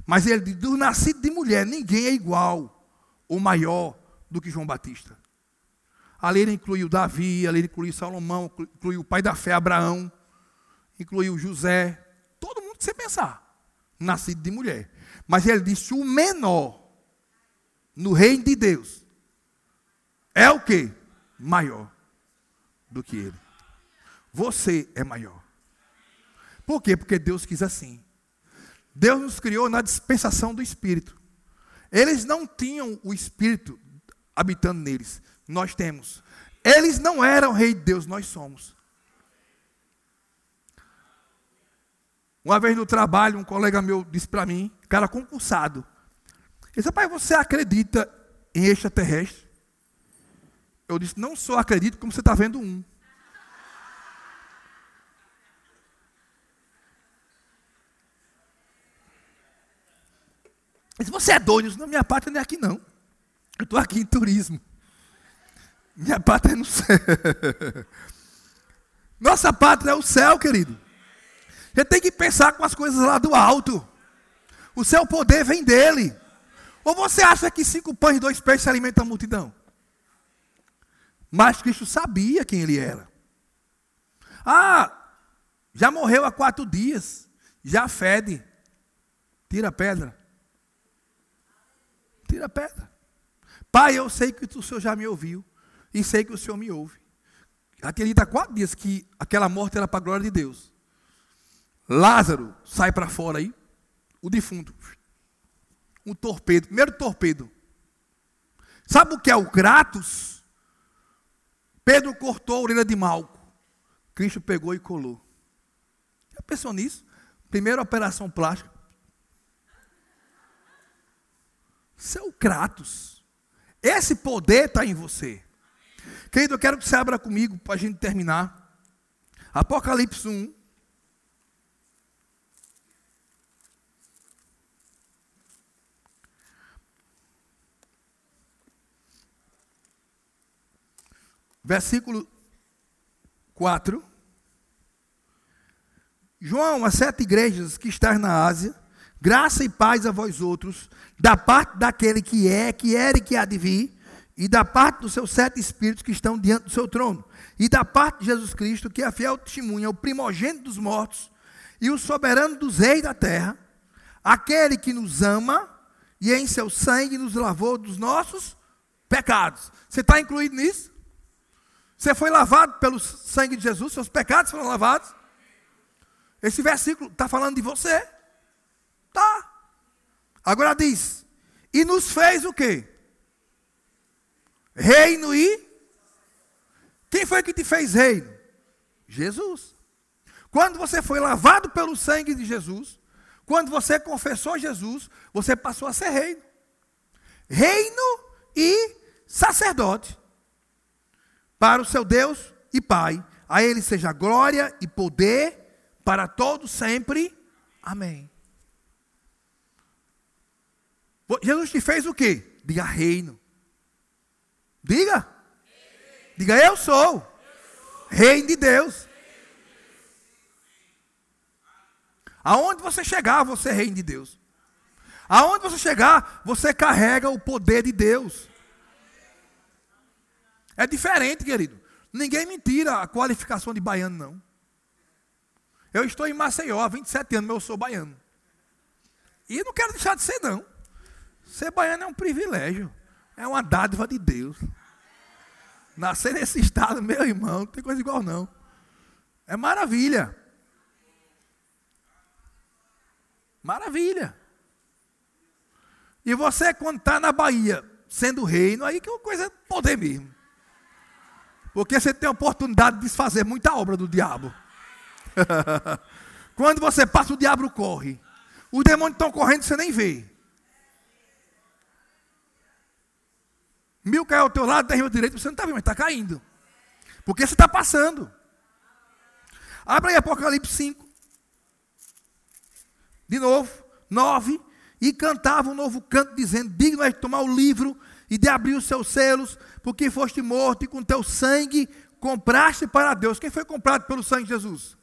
Mas ele diz: do nascido de mulher, ninguém é igual ou maior do que João Batista. Ali ele incluiu Davi, ali ele incluiu Salomão, incluiu o pai da fé, Abraão, incluiu José, todo mundo que você pensar, nascido de mulher. Mas ele disse: o menor no reino de Deus é o que? Maior do que ele. Você é maior. Por quê? Porque Deus quis assim. Deus nos criou na dispensação do Espírito. Eles não tinham o Espírito habitando neles. Nós temos. Eles não eram rei de Deus, nós somos. Uma vez no trabalho, um colega meu disse para mim, cara concursado. Ele disse, pai, você acredita em extraterrestre? Eu disse: Não só acredito, como você está vendo um. Disse, você é doido? Disse, não, minha pátria não é aqui não. Eu estou aqui em turismo. Minha pátria é no céu. <laughs> Nossa pátria é o céu, querido. Você tem que pensar com as coisas lá do alto. O seu poder vem dele. Ou você acha que cinco pães e dois peixes alimentam a multidão? Mas Cristo sabia quem ele era. Ah, já morreu há quatro dias. Já fede. Tira a pedra. Tira a pedra. Pai, eu sei que o Senhor já me ouviu. E sei que o Senhor me ouve. Acredita há quatro dias que aquela morte era para a glória de Deus. Lázaro sai para fora aí. O defunto. Um torpedo. Primeiro torpedo. Sabe o que é o Kratos? Pedro cortou a orelha de Malco. Cristo pegou e colou. Já pensou nisso? Primeira operação plástica. Seu Kratos. Esse poder está em você. Querido, eu quero que você abra comigo para a gente terminar. Apocalipse 1. Versículo 4. João, as sete igrejas que estás na Ásia, graça e paz a vós outros, da parte daquele que é, que era e que há de vir, e da parte dos seus sete espíritos que estão diante do seu trono, e da parte de Jesus Cristo, que é a fiel testemunha, o primogênito dos mortos, e o soberano dos reis da terra, aquele que nos ama, e em seu sangue nos lavou dos nossos pecados. Você está incluído nisso? Você foi lavado pelo sangue de Jesus, seus pecados foram lavados. Esse versículo está falando de você. Tá. Agora diz: e nos fez o quê? Reino e. Quem foi que te fez reino? Jesus. Quando você foi lavado pelo sangue de Jesus, quando você confessou Jesus, você passou a ser reino. Reino e sacerdote para o seu Deus e Pai. A Ele seja glória e poder para todos sempre. Amém. Jesus te fez o quê? Diga reino. Diga. Diga eu sou. Reino de Deus. Aonde você chegar, você é reino de Deus. Aonde você chegar, você carrega o poder de Deus. É diferente, querido. Ninguém me tira a qualificação de baiano, não. Eu estou em Maceió há 27 anos, mas eu sou baiano. E não quero deixar de ser, não. Ser baiano é um privilégio. É uma dádiva de Deus. Nascer nesse estado, meu irmão, não tem coisa igual, não. É maravilha. Maravilha. E você, quando está na Bahia, sendo reino, aí que é uma coisa é poder mesmo. Porque você tem a oportunidade de desfazer muita obra do diabo. <laughs> Quando você passa, o diabo corre. Os demônios estão correndo, você nem vê. Mil caiu ao teu lado, dez ao direito, você não está vendo, mas está caindo. Porque você está passando. Abra aí Apocalipse 5. De novo, 9. E cantava um novo canto, dizendo: Digno é de tomar o livro e de abrir os seus selos, porque foste morto e com teu sangue compraste para Deus. Quem foi comprado pelo sangue de Jesus?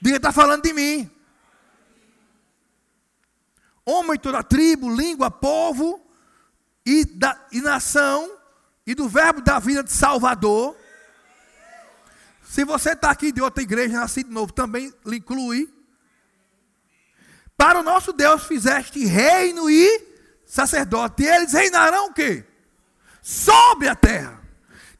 Diga, está falando de mim. Homem, toda tribo, língua, povo e, da, e nação, e do verbo da vida de Salvador. Se você está aqui de outra igreja, nascido de novo, também lhe inclui. Para o nosso Deus fizeste reino e sacerdote. E eles reinarão o quê? sobre a terra.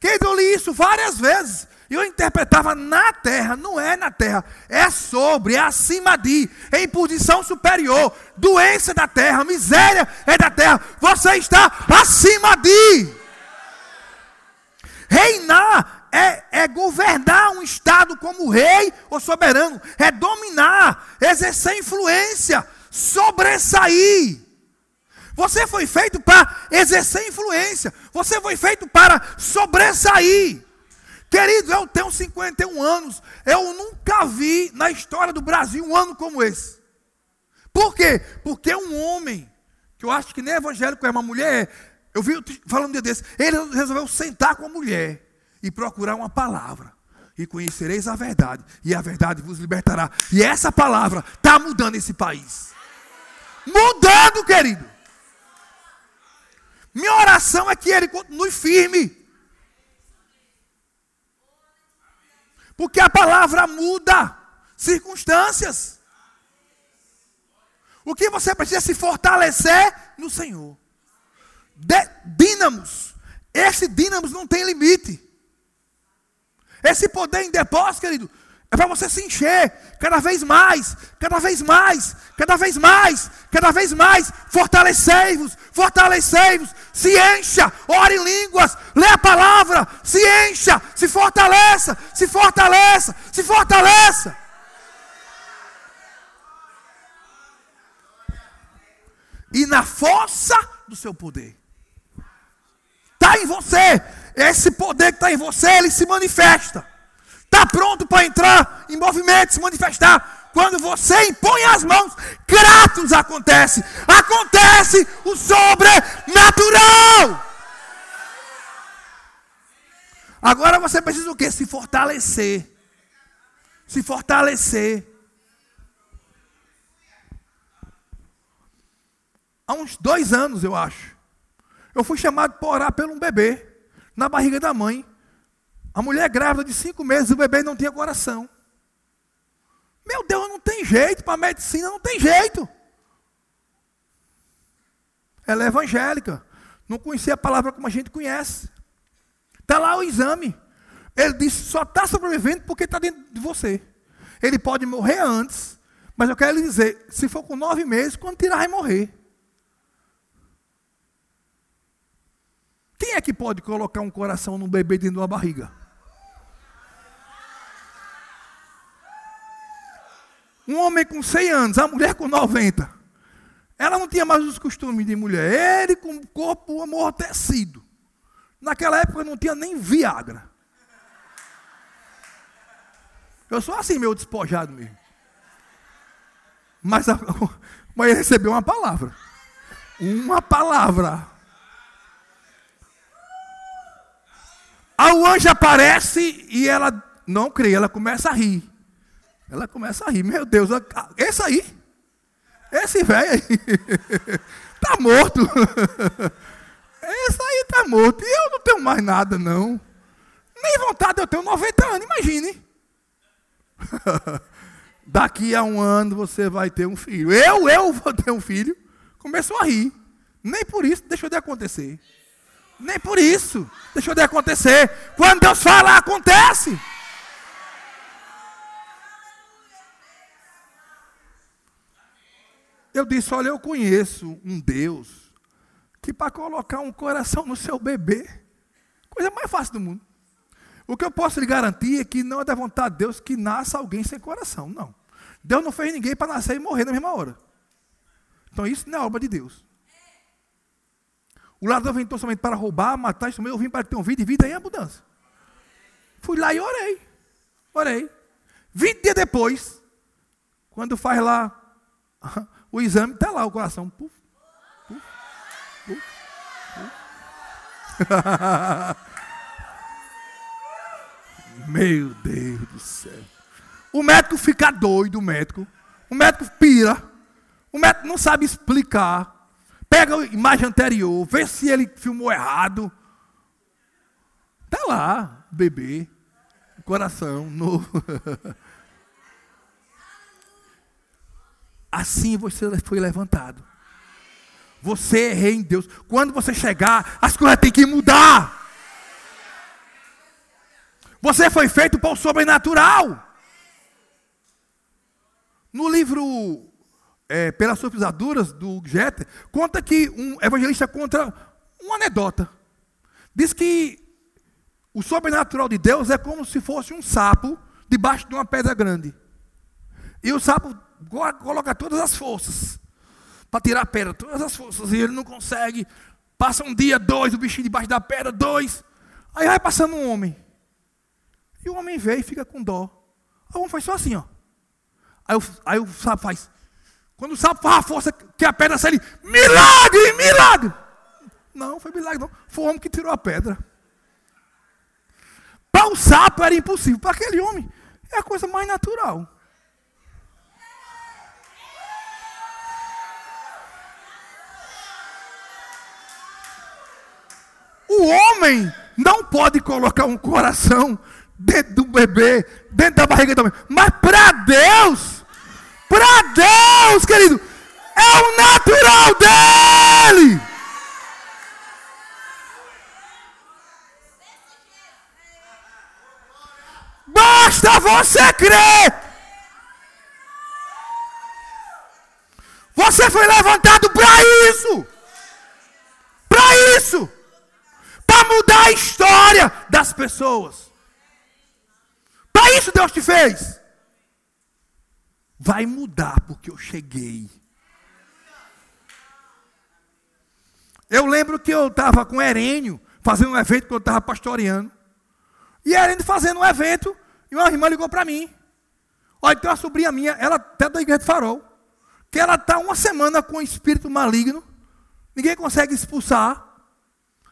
Quem eu li isso várias vezes. Eu interpretava na terra, não é na terra, é sobre, é acima de, é em posição superior. Doença da terra, miséria é da terra. Você está acima de. Reinar é, é governar um estado como rei ou soberano, é dominar, exercer influência, sobressair. Você foi feito para exercer influência. Você foi feito para sobressair. Querido, eu tenho 51 anos. Eu nunca vi na história do Brasil um ano como esse. Por quê? Porque um homem, que eu acho que nem evangélico é uma mulher, eu vi falando um dia desse, ele resolveu sentar com a mulher e procurar uma palavra. E conhecereis a verdade, e a verdade vos libertará. E essa palavra está mudando esse país. Mudando, querido. Minha oração é que ele continue firme. Porque a palavra muda circunstâncias. O que você precisa é se fortalecer no Senhor. Dínamos. Esse dínamos não tem limite. Esse poder em depósito, querido, é para você se encher cada vez mais, cada vez mais, cada vez mais, cada vez mais. Fortalecei-vos, fortalecei-vos, se encha, ore em línguas, lê a palavra, se encha, se fortaleça, se fortaleça, se fortaleça. E na força do seu poder. Está em você. Esse poder que está em você, ele se manifesta está pronto para entrar em movimento, se manifestar. Quando você impõe as mãos, Kratos acontece. Acontece o sobrenatural. Agora você precisa o quê? Se fortalecer. Se fortalecer. Há uns dois anos, eu acho. Eu fui chamado para orar pelo um bebê na barriga da mãe. A mulher grávida de cinco meses, o bebê não tinha coração. Meu Deus, não tem jeito, para a medicina não tem jeito. Ela é evangélica, não conhecia a palavra como a gente conhece. Está lá o exame. Ele disse: só está sobrevivendo porque está dentro de você. Ele pode morrer antes, mas eu quero lhe dizer: se for com nove meses, quando tirar, vai morrer. Quem é que pode colocar um coração num bebê dentro de uma barriga? Um homem com 100 anos, a mulher com 90. Ela não tinha mais os costumes de mulher. Ele com o corpo amortecido. Naquela época não tinha nem Viagra. Eu sou assim, meu despojado mesmo. Mas, <laughs> mas ele recebeu uma palavra. Uma palavra. Aí o anjo aparece e ela não crê, ela começa a rir. Ela começa a rir. Meu Deus, esse aí, esse velho aí, está <laughs> morto. <laughs> Esse aí está morto. E eu não tenho mais nada, não. Nem vontade, eu tenho 90 anos, imagine. <laughs> Daqui a um ano você vai ter um filho. Eu, eu vou ter um filho. Começou a rir. Nem por isso deixou de acontecer. Nem por isso deixou de acontecer. Quando Deus fala, acontece. Eu disse: Olha, eu conheço um Deus que para colocar um coração no seu bebê, coisa mais fácil do mundo. O que eu posso lhe garantir é que não é da vontade de Deus que nasça alguém sem coração. Não. Deus não fez ninguém para nascer e morrer na mesma hora. Então isso não é obra de Deus. O ladrão vem somente para roubar, matar, isso eu vim para ter um vida e vida em abundância. Fui lá e orei. Orei. Vinte dias depois, quando faz lá o exame está lá, o coração. Puf, puf, puf, <laughs> Meu Deus do céu. O médico fica doido, o médico. O médico pira. O médico não sabe explicar. Pega a imagem anterior, vê se ele filmou errado. Está lá, bebê, coração novo. <laughs> Assim você foi levantado. Você é rei em Deus. Quando você chegar, as coisas têm que mudar. Você foi feito para o sobrenatural. No livro é, Pelas Suas Pisaduras, do Jeter, conta que um evangelista conta uma anedota. Diz que o sobrenatural de Deus é como se fosse um sapo debaixo de uma pedra grande. E o sapo coloca todas as forças para tirar a pedra, todas as forças, e ele não consegue. Passa um dia, dois, o bichinho debaixo da pedra, dois. Aí vai passando um homem. E o homem vê e fica com dó. Aí o homem faz só assim, ó. Aí o, aí o sapo faz. Quando o sapo faz a força que a pedra sai, ele, milagre, milagre. Não, foi milagre não. Foi o homem que tirou a pedra. Para o sapo era impossível. Para aquele homem é a coisa mais natural. O homem não pode colocar um coração dentro do bebê, dentro da barriga do homem. Mas para Deus, para Deus, querido, é o natural dele. Basta você crer. Você foi levantado para isso. Para isso. Mudar a história das pessoas. Para isso Deus te fez. Vai mudar porque eu cheguei. Eu lembro que eu estava com Herênio, fazendo um evento que eu estava pastoreando. E Herênio fazendo um evento, e uma irmã ligou para mim. Olha, tem uma sobrinha minha, ela até da igreja de farol, que ela está uma semana com um espírito maligno, ninguém consegue expulsar,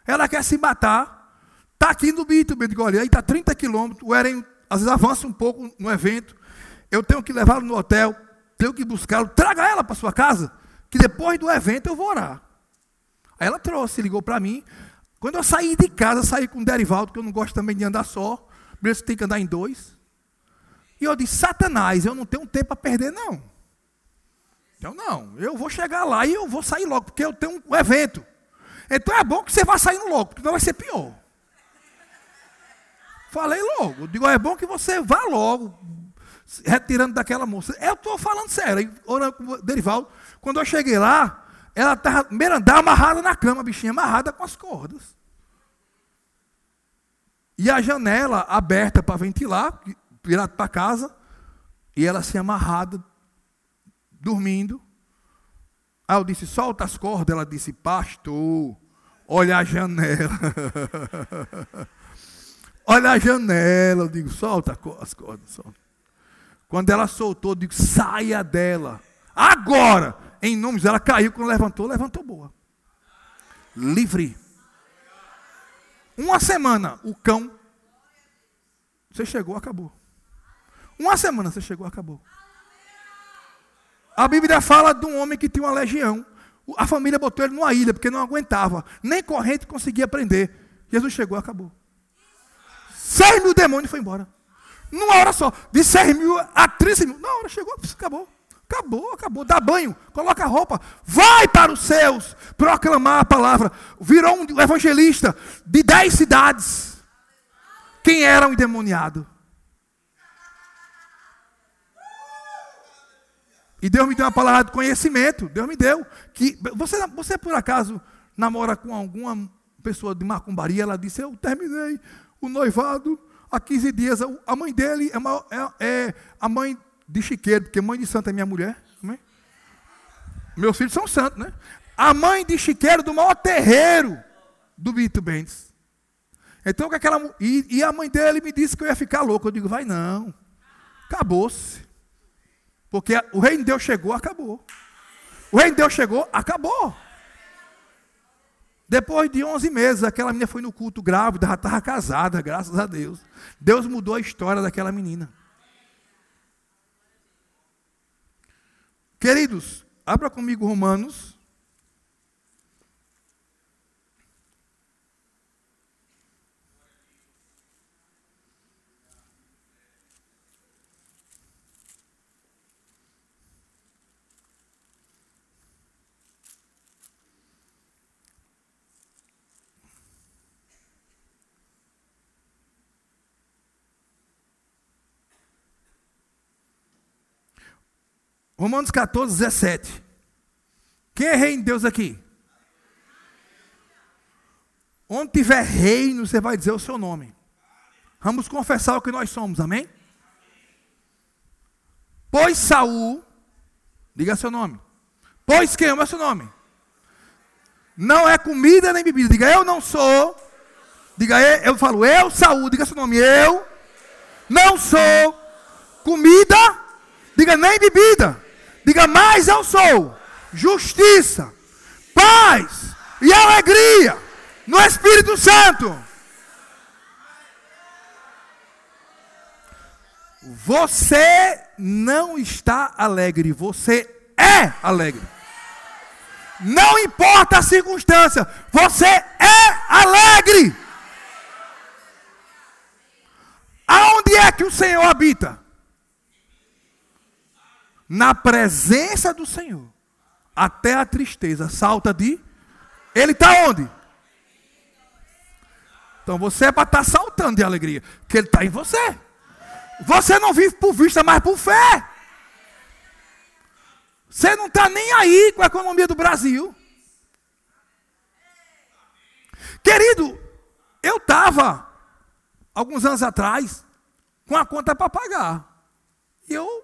ela quer se matar, está aqui no Bito, eu digo, olha, aí está 30 quilômetros, o Herênio às vezes avança um pouco no evento, eu tenho que levá-lo no hotel, tenho que buscá-lo, traga ela para sua casa, que depois do evento eu vou orar. Aí ela trouxe, ligou para mim. Quando eu saí de casa, saí com o Derivaldo, que eu não gosto também de andar só, mesmo tem que andar em dois. E eu disse, Satanás, eu não tenho tempo para perder, não. Então, não, eu vou chegar lá e eu vou sair logo, porque eu tenho um evento. Então é bom que você vá saindo logo, porque vai ser pior. Falei logo. Digo, é bom que você vá logo, retirando daquela moça. Eu estou falando sério, orando com o Derivaldo. Quando eu cheguei lá, ela estava primeiro amarrada na cama, bichinha amarrada com as cordas. E a janela aberta para ventilar, virada para casa, e ela assim amarrada, dormindo. Aí eu disse, solta as cordas. Ela disse, pastor, olha a janela. <laughs> Olha a janela. Eu digo, solta as cordas. Solta. Quando ela soltou, eu digo, saia dela. Agora! Em nome de ela caiu. Quando levantou, levantou boa. Livre. Uma semana, o cão. Você chegou, acabou. Uma semana você chegou, acabou. A Bíblia fala de um homem que tinha uma legião. A família botou ele numa ilha, porque não aguentava. Nem corrente conseguia prender. Jesus chegou, acabou. Seis mil demônios foi embora. Numa hora só. De seis mil a 13 mil. Na hora chegou, acabou. Acabou, acabou. Dá banho, coloca a roupa. Vai para os céus proclamar a palavra. Virou um evangelista de dez cidades. Quem era um endemoniado? E Deus me deu uma palavra de conhecimento. Deus me deu. Que você, você por acaso namora com alguma pessoa de macumbaria? Ela disse: Eu terminei o noivado há 15 dias. A mãe dele é, uma, é, é a mãe de Chiqueiro, porque mãe de santo é minha mulher. Amém? Meus filhos são santos, né? A mãe de Chiqueiro do maior terreiro do Bito Bendes. Então, que aquela, e, e, a mãe dele me disse que eu ia ficar louco. Eu digo, vai não. Acabou-se. Porque o reino de Deus chegou, acabou. O reino de Deus chegou, acabou. Depois de 11 meses, aquela menina foi no culto grávida, já estava casada, graças a Deus. Deus mudou a história daquela menina. Queridos, abra comigo Romanos Romanos 14, 17. Quem é rei em Deus aqui? Onde tiver reino, você vai dizer o seu nome. Vamos confessar o que nós somos, amém? Pois Saul, diga seu nome. Pois quem? é seu nome? Não é comida nem bebida. Diga, eu não sou. Diga, eu falo, eu, Saúl. Diga seu nome, eu não sou comida. Diga, nem bebida. Diga, mas eu sou justiça, paz e alegria no Espírito Santo. Você não está alegre, você é alegre. Não importa a circunstância, você é alegre. Aonde é que o Senhor habita? Na presença do Senhor. Até a tristeza salta de. Ele está onde? Então você é para estar tá saltando de alegria, porque Ele está em você. Você não vive por vista, mas por fé. Você não está nem aí com a economia do Brasil. Querido, eu estava, alguns anos atrás, com a conta para pagar. E eu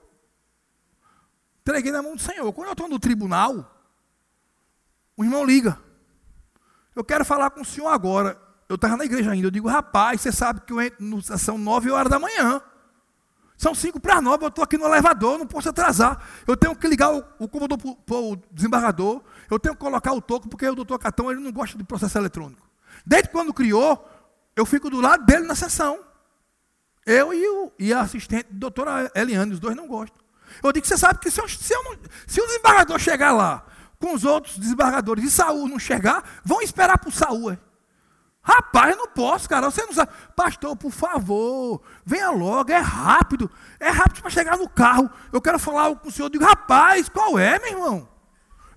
entreguei na mão do Senhor. Quando eu estou no tribunal, o irmão liga. Eu quero falar com o senhor agora. Eu estava na igreja ainda. Eu digo, rapaz, você sabe que eu entro, são nove horas da manhã. São cinco para nove, eu estou aqui no elevador, não posso atrasar. Eu tenho que ligar o, o para o desembargador, eu tenho que colocar o toco, porque o doutor Catão ele não gosta de processo eletrônico. Desde quando criou, eu fico do lado dele na sessão. Eu e, o, e a assistente, doutora Eliane, os dois não gostam. Eu digo, você sabe que se, eu, se, eu não, se o desembargador chegar lá com os outros desembargadores e Saul não chegar, vão esperar por Saul. Rapaz, eu não posso, cara. Você não sabe. Pastor, por favor, venha logo. É rápido. É rápido para chegar no carro. Eu quero falar com o senhor. Eu digo, rapaz, qual é, meu irmão?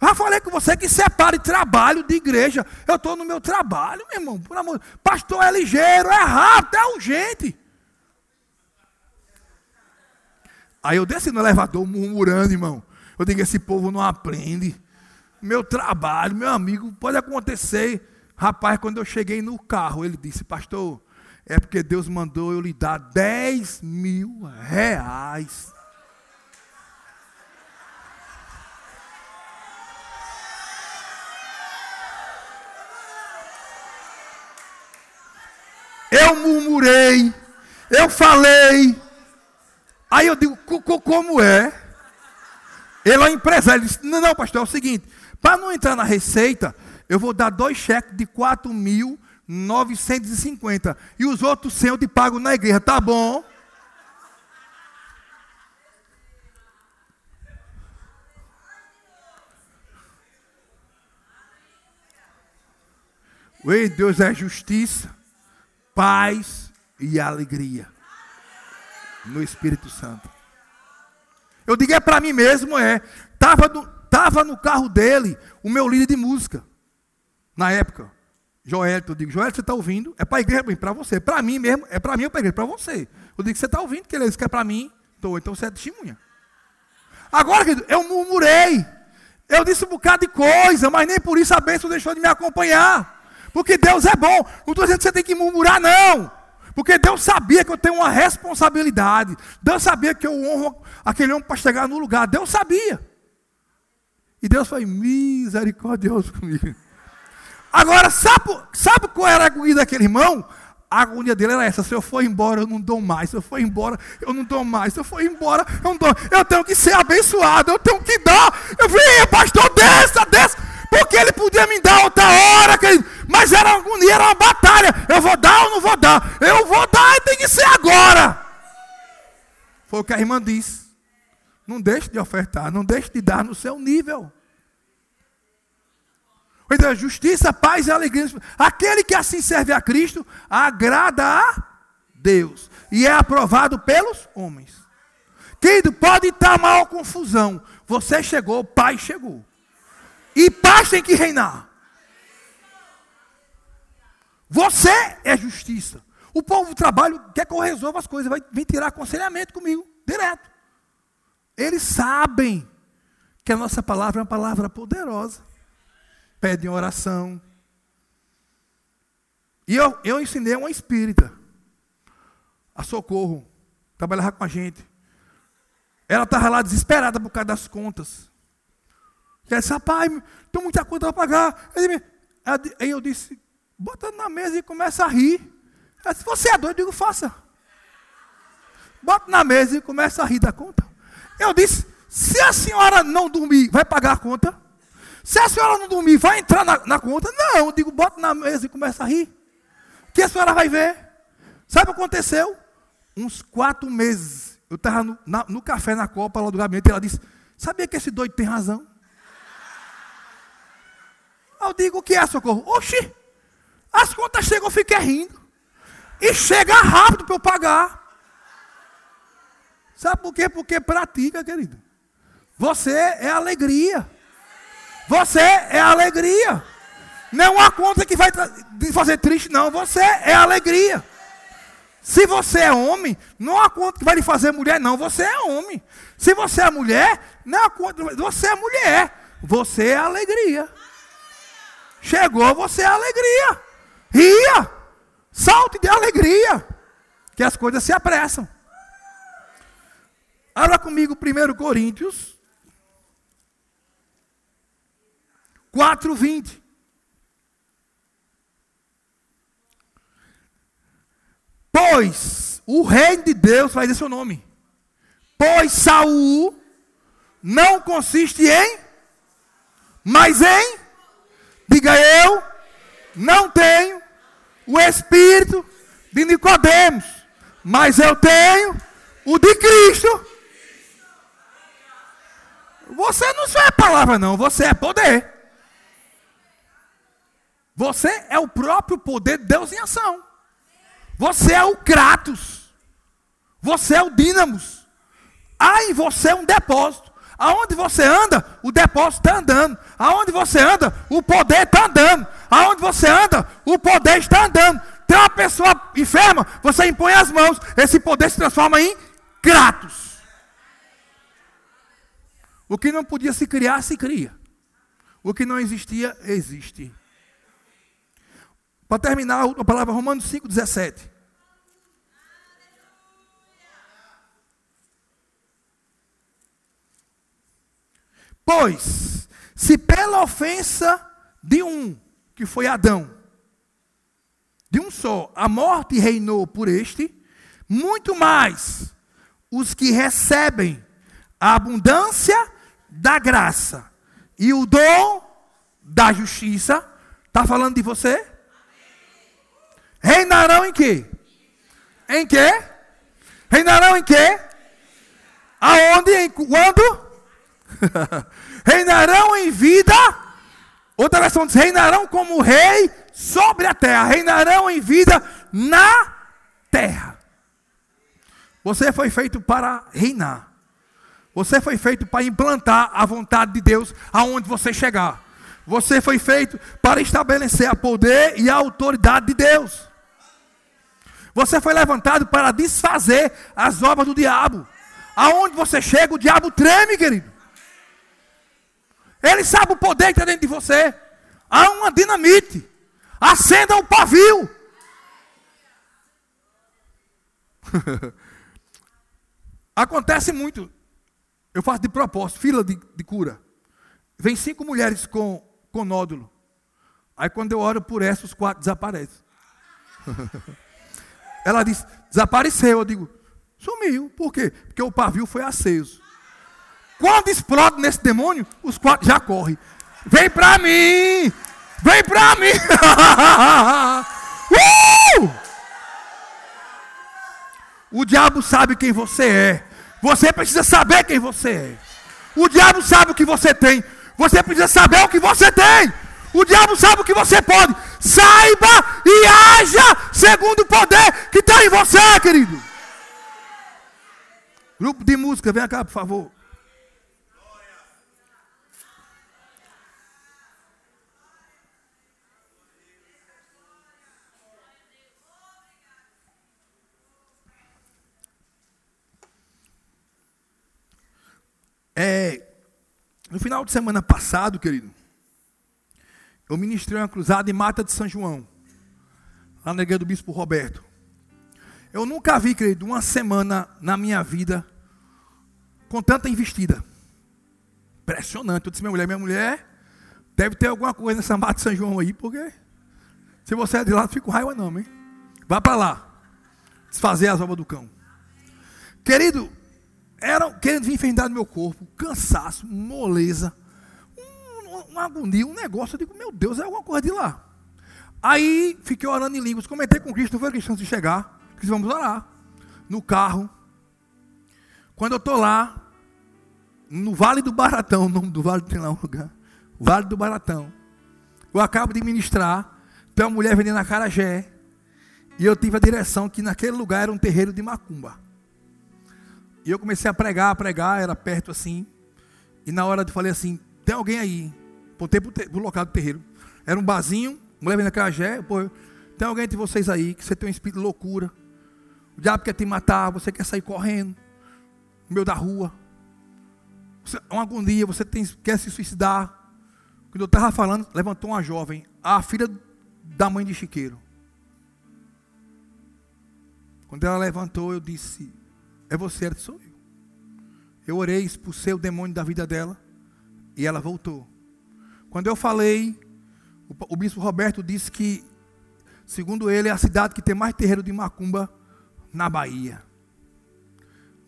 Já falei com você que separe trabalho de igreja. Eu estou no meu trabalho, meu irmão. Por amor. Pastor é ligeiro, é rápido, é urgente. Aí eu desci no elevador murmurando, irmão. Eu digo, esse povo não aprende. Meu trabalho, meu amigo, pode acontecer. Rapaz, quando eu cheguei no carro, ele disse, pastor, é porque Deus mandou eu lhe dar 10 mil reais. Eu murmurei, eu falei. Aí eu digo, como é? Ele é um empresário. Ele disse, não, não, pastor, é o seguinte, para não entrar na receita, eu vou dar dois cheques de 4.950. E os outros 100 eu te pago na igreja, tá bom? Ei, Deus é justiça, paz e alegria no Espírito Santo. Eu digo é para mim mesmo, é. Estava no, tava no carro dele o meu líder de música na época, Joel, eu digo, Joel, você está ouvindo? É para a igreja, para você. Para mim mesmo, é para mim ou para a igreja? Para você. Eu digo, você está ouvindo? Que ele disse que é para mim. Então, então você é testemunha. Agora, querido, eu murmurei. Eu disse um bocado de coisa, mas nem por isso a bênção deixou de me acompanhar. Porque Deus é bom. Não estou dizendo que você tem que murmurar, não. Porque Deus sabia que eu tenho uma responsabilidade. Deus sabia que eu honro aquele homem para chegar no lugar. Deus sabia. E Deus foi misericordioso comigo. Agora, sabe, sabe qual era a agonia daquele irmão? A agonia dele era essa: se eu for embora, eu não dou mais. Se eu for embora, eu não dou mais. Se eu for embora, eu não dou. Eu tenho que ser abençoado, eu tenho que dar. Eu falei, pastor, desça, desça. Porque ele podia me dar outra hora, querido. Mas era agonia, era uma batalha. Eu vou dar ou não vou dar? Eu vou dar e tem que ser agora. Foi o que a irmã disse. Não deixe de ofertar, não deixe de dar no seu nível. Então, justiça, paz e alegria. Aquele que assim serve a Cristo, agrada a Deus. E é aprovado pelos homens. Querido, pode estar mal confusão. Você chegou, o Pai chegou. E paz tem que reinar. Você é justiça. O povo do trabalho quer que eu resolva as coisas, vai vir tirar aconselhamento comigo, direto. Eles sabem que a nossa palavra é uma palavra poderosa pedem oração. E eu, eu ensinei uma espírita, a Socorro, trabalhava com a gente. Ela estava lá desesperada por causa das contas. Ele disse, rapaz, tem muita conta para pagar. Aí eu disse, bota na mesa e começa a rir. Ele disse, você é doido? Eu digo, faça. Bota na mesa e começa a rir da conta. Eu disse, se a senhora não dormir, vai pagar a conta? Se a senhora não dormir, vai entrar na, na conta? Não, eu digo, bota na mesa e começa a rir. Que a senhora vai ver? Sabe o que aconteceu? Uns quatro meses, eu estava no, no, café na Copa, lá do gabinete, e ela disse, sabia que esse doido tem razão? Eu digo, o que é, socorro? Oxi, as contas chegam, eu fiquei rindo. E chega rápido para eu pagar. Sabe por quê? Porque pratica, querido. Você é alegria. Você é alegria. Não há conta que vai fazer triste, não. Você é alegria. Se você é homem, não há conta que vai lhe fazer mulher, não. Você é homem. Se você é mulher, não há conta. Você é mulher. Você é alegria. Chegou, você é alegria. Ria. Salte de alegria. Que as coisas se apressam. Abra comigo 1 Coríntios 4, 20. Pois o reino de Deus dizer seu nome. Pois Saul não consiste em, mas em, diga eu, não tenho o espírito de Nicodemos, mas eu tenho o de Cristo. Você não só é palavra, não, você é poder. Você é o próprio poder de Deus em ação. Você é o Kratos. Você é o Dínamos. Há em você um depósito. Aonde você anda, o depósito está andando. Aonde você anda, o poder está andando. Aonde você anda, o poder está andando. Tem uma pessoa enferma, você impõe as mãos, esse poder se transforma em Kratos. O que não podia se criar, se cria. O que não existia, existe. Para terminar, a palavra Romanos 5, Pois, se pela ofensa de um, que foi Adão, de um só, a morte reinou por este, muito mais os que recebem a abundância da graça e o dom da justiça, está falando de você? Reinarão em quê? Em quê? Reinarão em quê? Aonde? Em quando? <laughs> reinarão em vida. Outra versão diz: reinarão como rei sobre a terra. Reinarão em vida na terra. Você foi feito para reinar. Você foi feito para implantar a vontade de Deus aonde você chegar. Você foi feito para estabelecer a poder e a autoridade de Deus. Você foi levantado para desfazer as obras do diabo. Aonde você chega, o diabo treme, querido. Ele sabe o poder que está dentro de você. Há uma dinamite. Acenda o pavio. <laughs> Acontece muito. Eu faço de propósito, fila de, de cura. Vem cinco mulheres com, com nódulo. Aí quando eu oro por essa, os quatro desaparecem. <laughs> Ela diz, desapareceu. Eu digo, sumiu. Por quê? Porque o pavio foi aceso. Quando explode nesse demônio, os quatro já correm. Vem pra mim! Vem pra mim! <laughs> uh! O diabo sabe quem você é. Você precisa saber quem você é. O diabo sabe o que você tem. Você precisa saber o que você tem. O diabo sabe o que você pode. Saiba e haja segundo o poder que está em você, querido. Grupo de música, vem cá, por favor. É, no final de semana passado, querido, eu ministrei uma cruzada em Mata de São João, lá na igreja do Bispo Roberto. Eu nunca vi, querido, uma semana na minha vida com tanta investida. Impressionante. Eu disse, minha mulher, minha mulher, deve ter alguma coisa nessa mata de São João aí, porque se você é de lá, não fica com raiva não, hein? Vá para lá. Desfazer as obras do cão. Querido, era querendo vir enfrentar no meu corpo, cansaço, moleza, um, uma agonia, um negócio. Eu digo, meu Deus, é alguma coisa de lá. Aí fiquei orando em línguas, comentei com Cristo, foi questão de chegar, que vamos orar. No carro. Quando eu estou lá, no Vale do Baratão, <laughs> o nome do vale tem lá um lugar. Vale do Baratão. Eu acabo de ministrar, tem uma mulher vendendo a carajé. E eu tive a direção que naquele lugar era um terreiro de macumba. E eu comecei a pregar, a pregar, era perto assim. E na hora eu falei assim: tem alguém aí? Pontei pro, te, pro local do terreiro. Era um barzinho, mulher vendendo a carajé. Pô, tem alguém entre vocês aí que você tem um espírito de loucura. O diabo quer te matar, você quer sair correndo no meio da rua. Você, uma agonia, você tem, quer se suicidar. Quando eu estava falando, levantou uma jovem, a filha da mãe de Chiqueiro. Quando ela levantou, eu disse: É você, ela sou eu. Eu orei, expulsei o demônio da vida dela e ela voltou. Quando eu falei, o, o bispo Roberto disse que, segundo ele, é a cidade que tem mais terreiro de macumba na Bahia.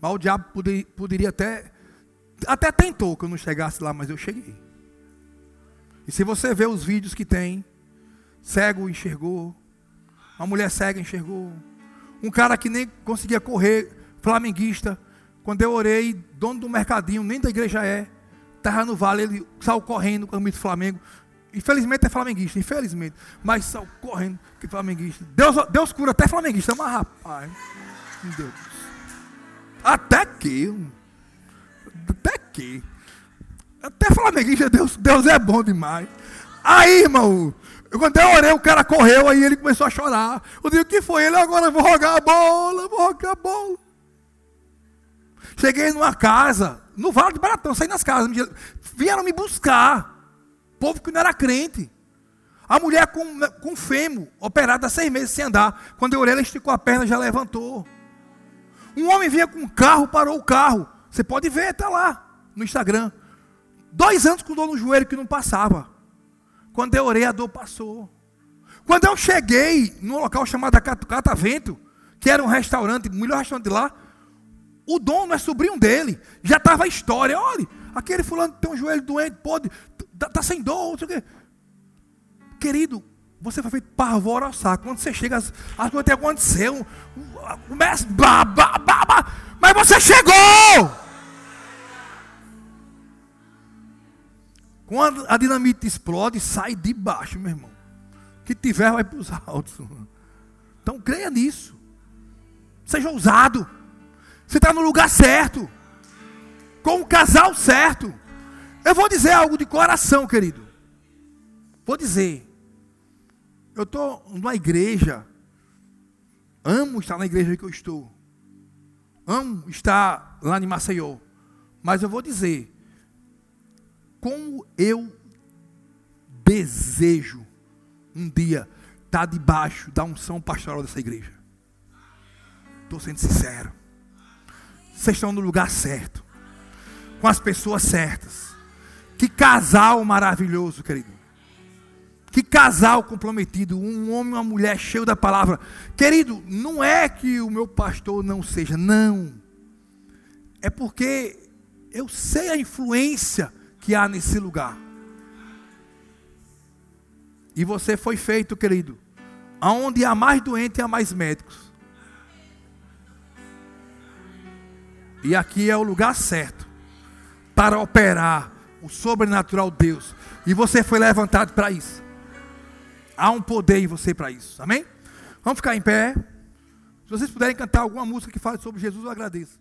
Mas o diabo poder, poderia até, até tentou que eu não chegasse lá, mas eu cheguei. E se você vê os vídeos que tem, cego enxergou, uma mulher cega enxergou, um cara que nem conseguia correr, flamenguista, quando eu orei, dono do mercadinho, nem da igreja é, estava no vale, ele saiu correndo com o do Flamengo. Infelizmente é flamenguista, infelizmente. Mas saiu correndo que flamenguista. Deus, Deus cura até flamenguista, mas rapaz. Deus. Até que. Até que. Até flamenguista, Deus, Deus é bom demais. Aí, irmão, quando eu orei, o cara correu, aí ele começou a chorar. Eu disse, o que foi? Ele, agora vou rogar a bola, vou rogar a bola. Cheguei numa casa, no Vale de Baratão, saí nas casas, vieram me buscar. Povo que não era crente. A mulher com, com fêmur, operada há seis meses sem andar. Quando eu orei, ela esticou a perna já levantou. Um homem vinha com um carro, parou o carro. Você pode ver, está lá no Instagram. Dois anos com dor no joelho que não passava. Quando eu orei, a dor passou. Quando eu cheguei num local chamado Catavento, que era um restaurante, o melhor restaurante de lá, o dono é sobrinho dele. Já estava a história. Olha, aquele fulano tem um joelho doente, pode, está tá sem dor, não sei o quê. Querido, você foi feito para alvoroçar. Quando você chega, as, as coisas aconteceu. Começa, blá, blá, mas você chegou! Quando a dinamite explode, sai de baixo, meu irmão. Que tiver vai para os altos. Então creia nisso. Seja ousado. Você está no lugar certo. Com o casal certo. Eu vou dizer algo de coração, querido. Vou dizer. Eu estou numa igreja. Amo estar na igreja que eu estou. Amo estar lá em Maceió. Mas eu vou dizer como eu desejo um dia estar tá debaixo da unção pastoral dessa igreja. Estou sendo sincero. Vocês estão no lugar certo, com as pessoas certas. Que casal maravilhoso, querido. Que casal comprometido, um homem e uma mulher cheio da palavra. Querido, não é que o meu pastor não seja, não. É porque eu sei a influência que há nesse lugar. E você foi feito, querido, aonde há mais doente há mais médicos. E aqui é o lugar certo para operar o sobrenatural Deus. E você foi levantado para isso. Há um poder em você para isso. Amém? Vamos ficar em pé. Se vocês puderem cantar alguma música que fale sobre Jesus, eu agradeço.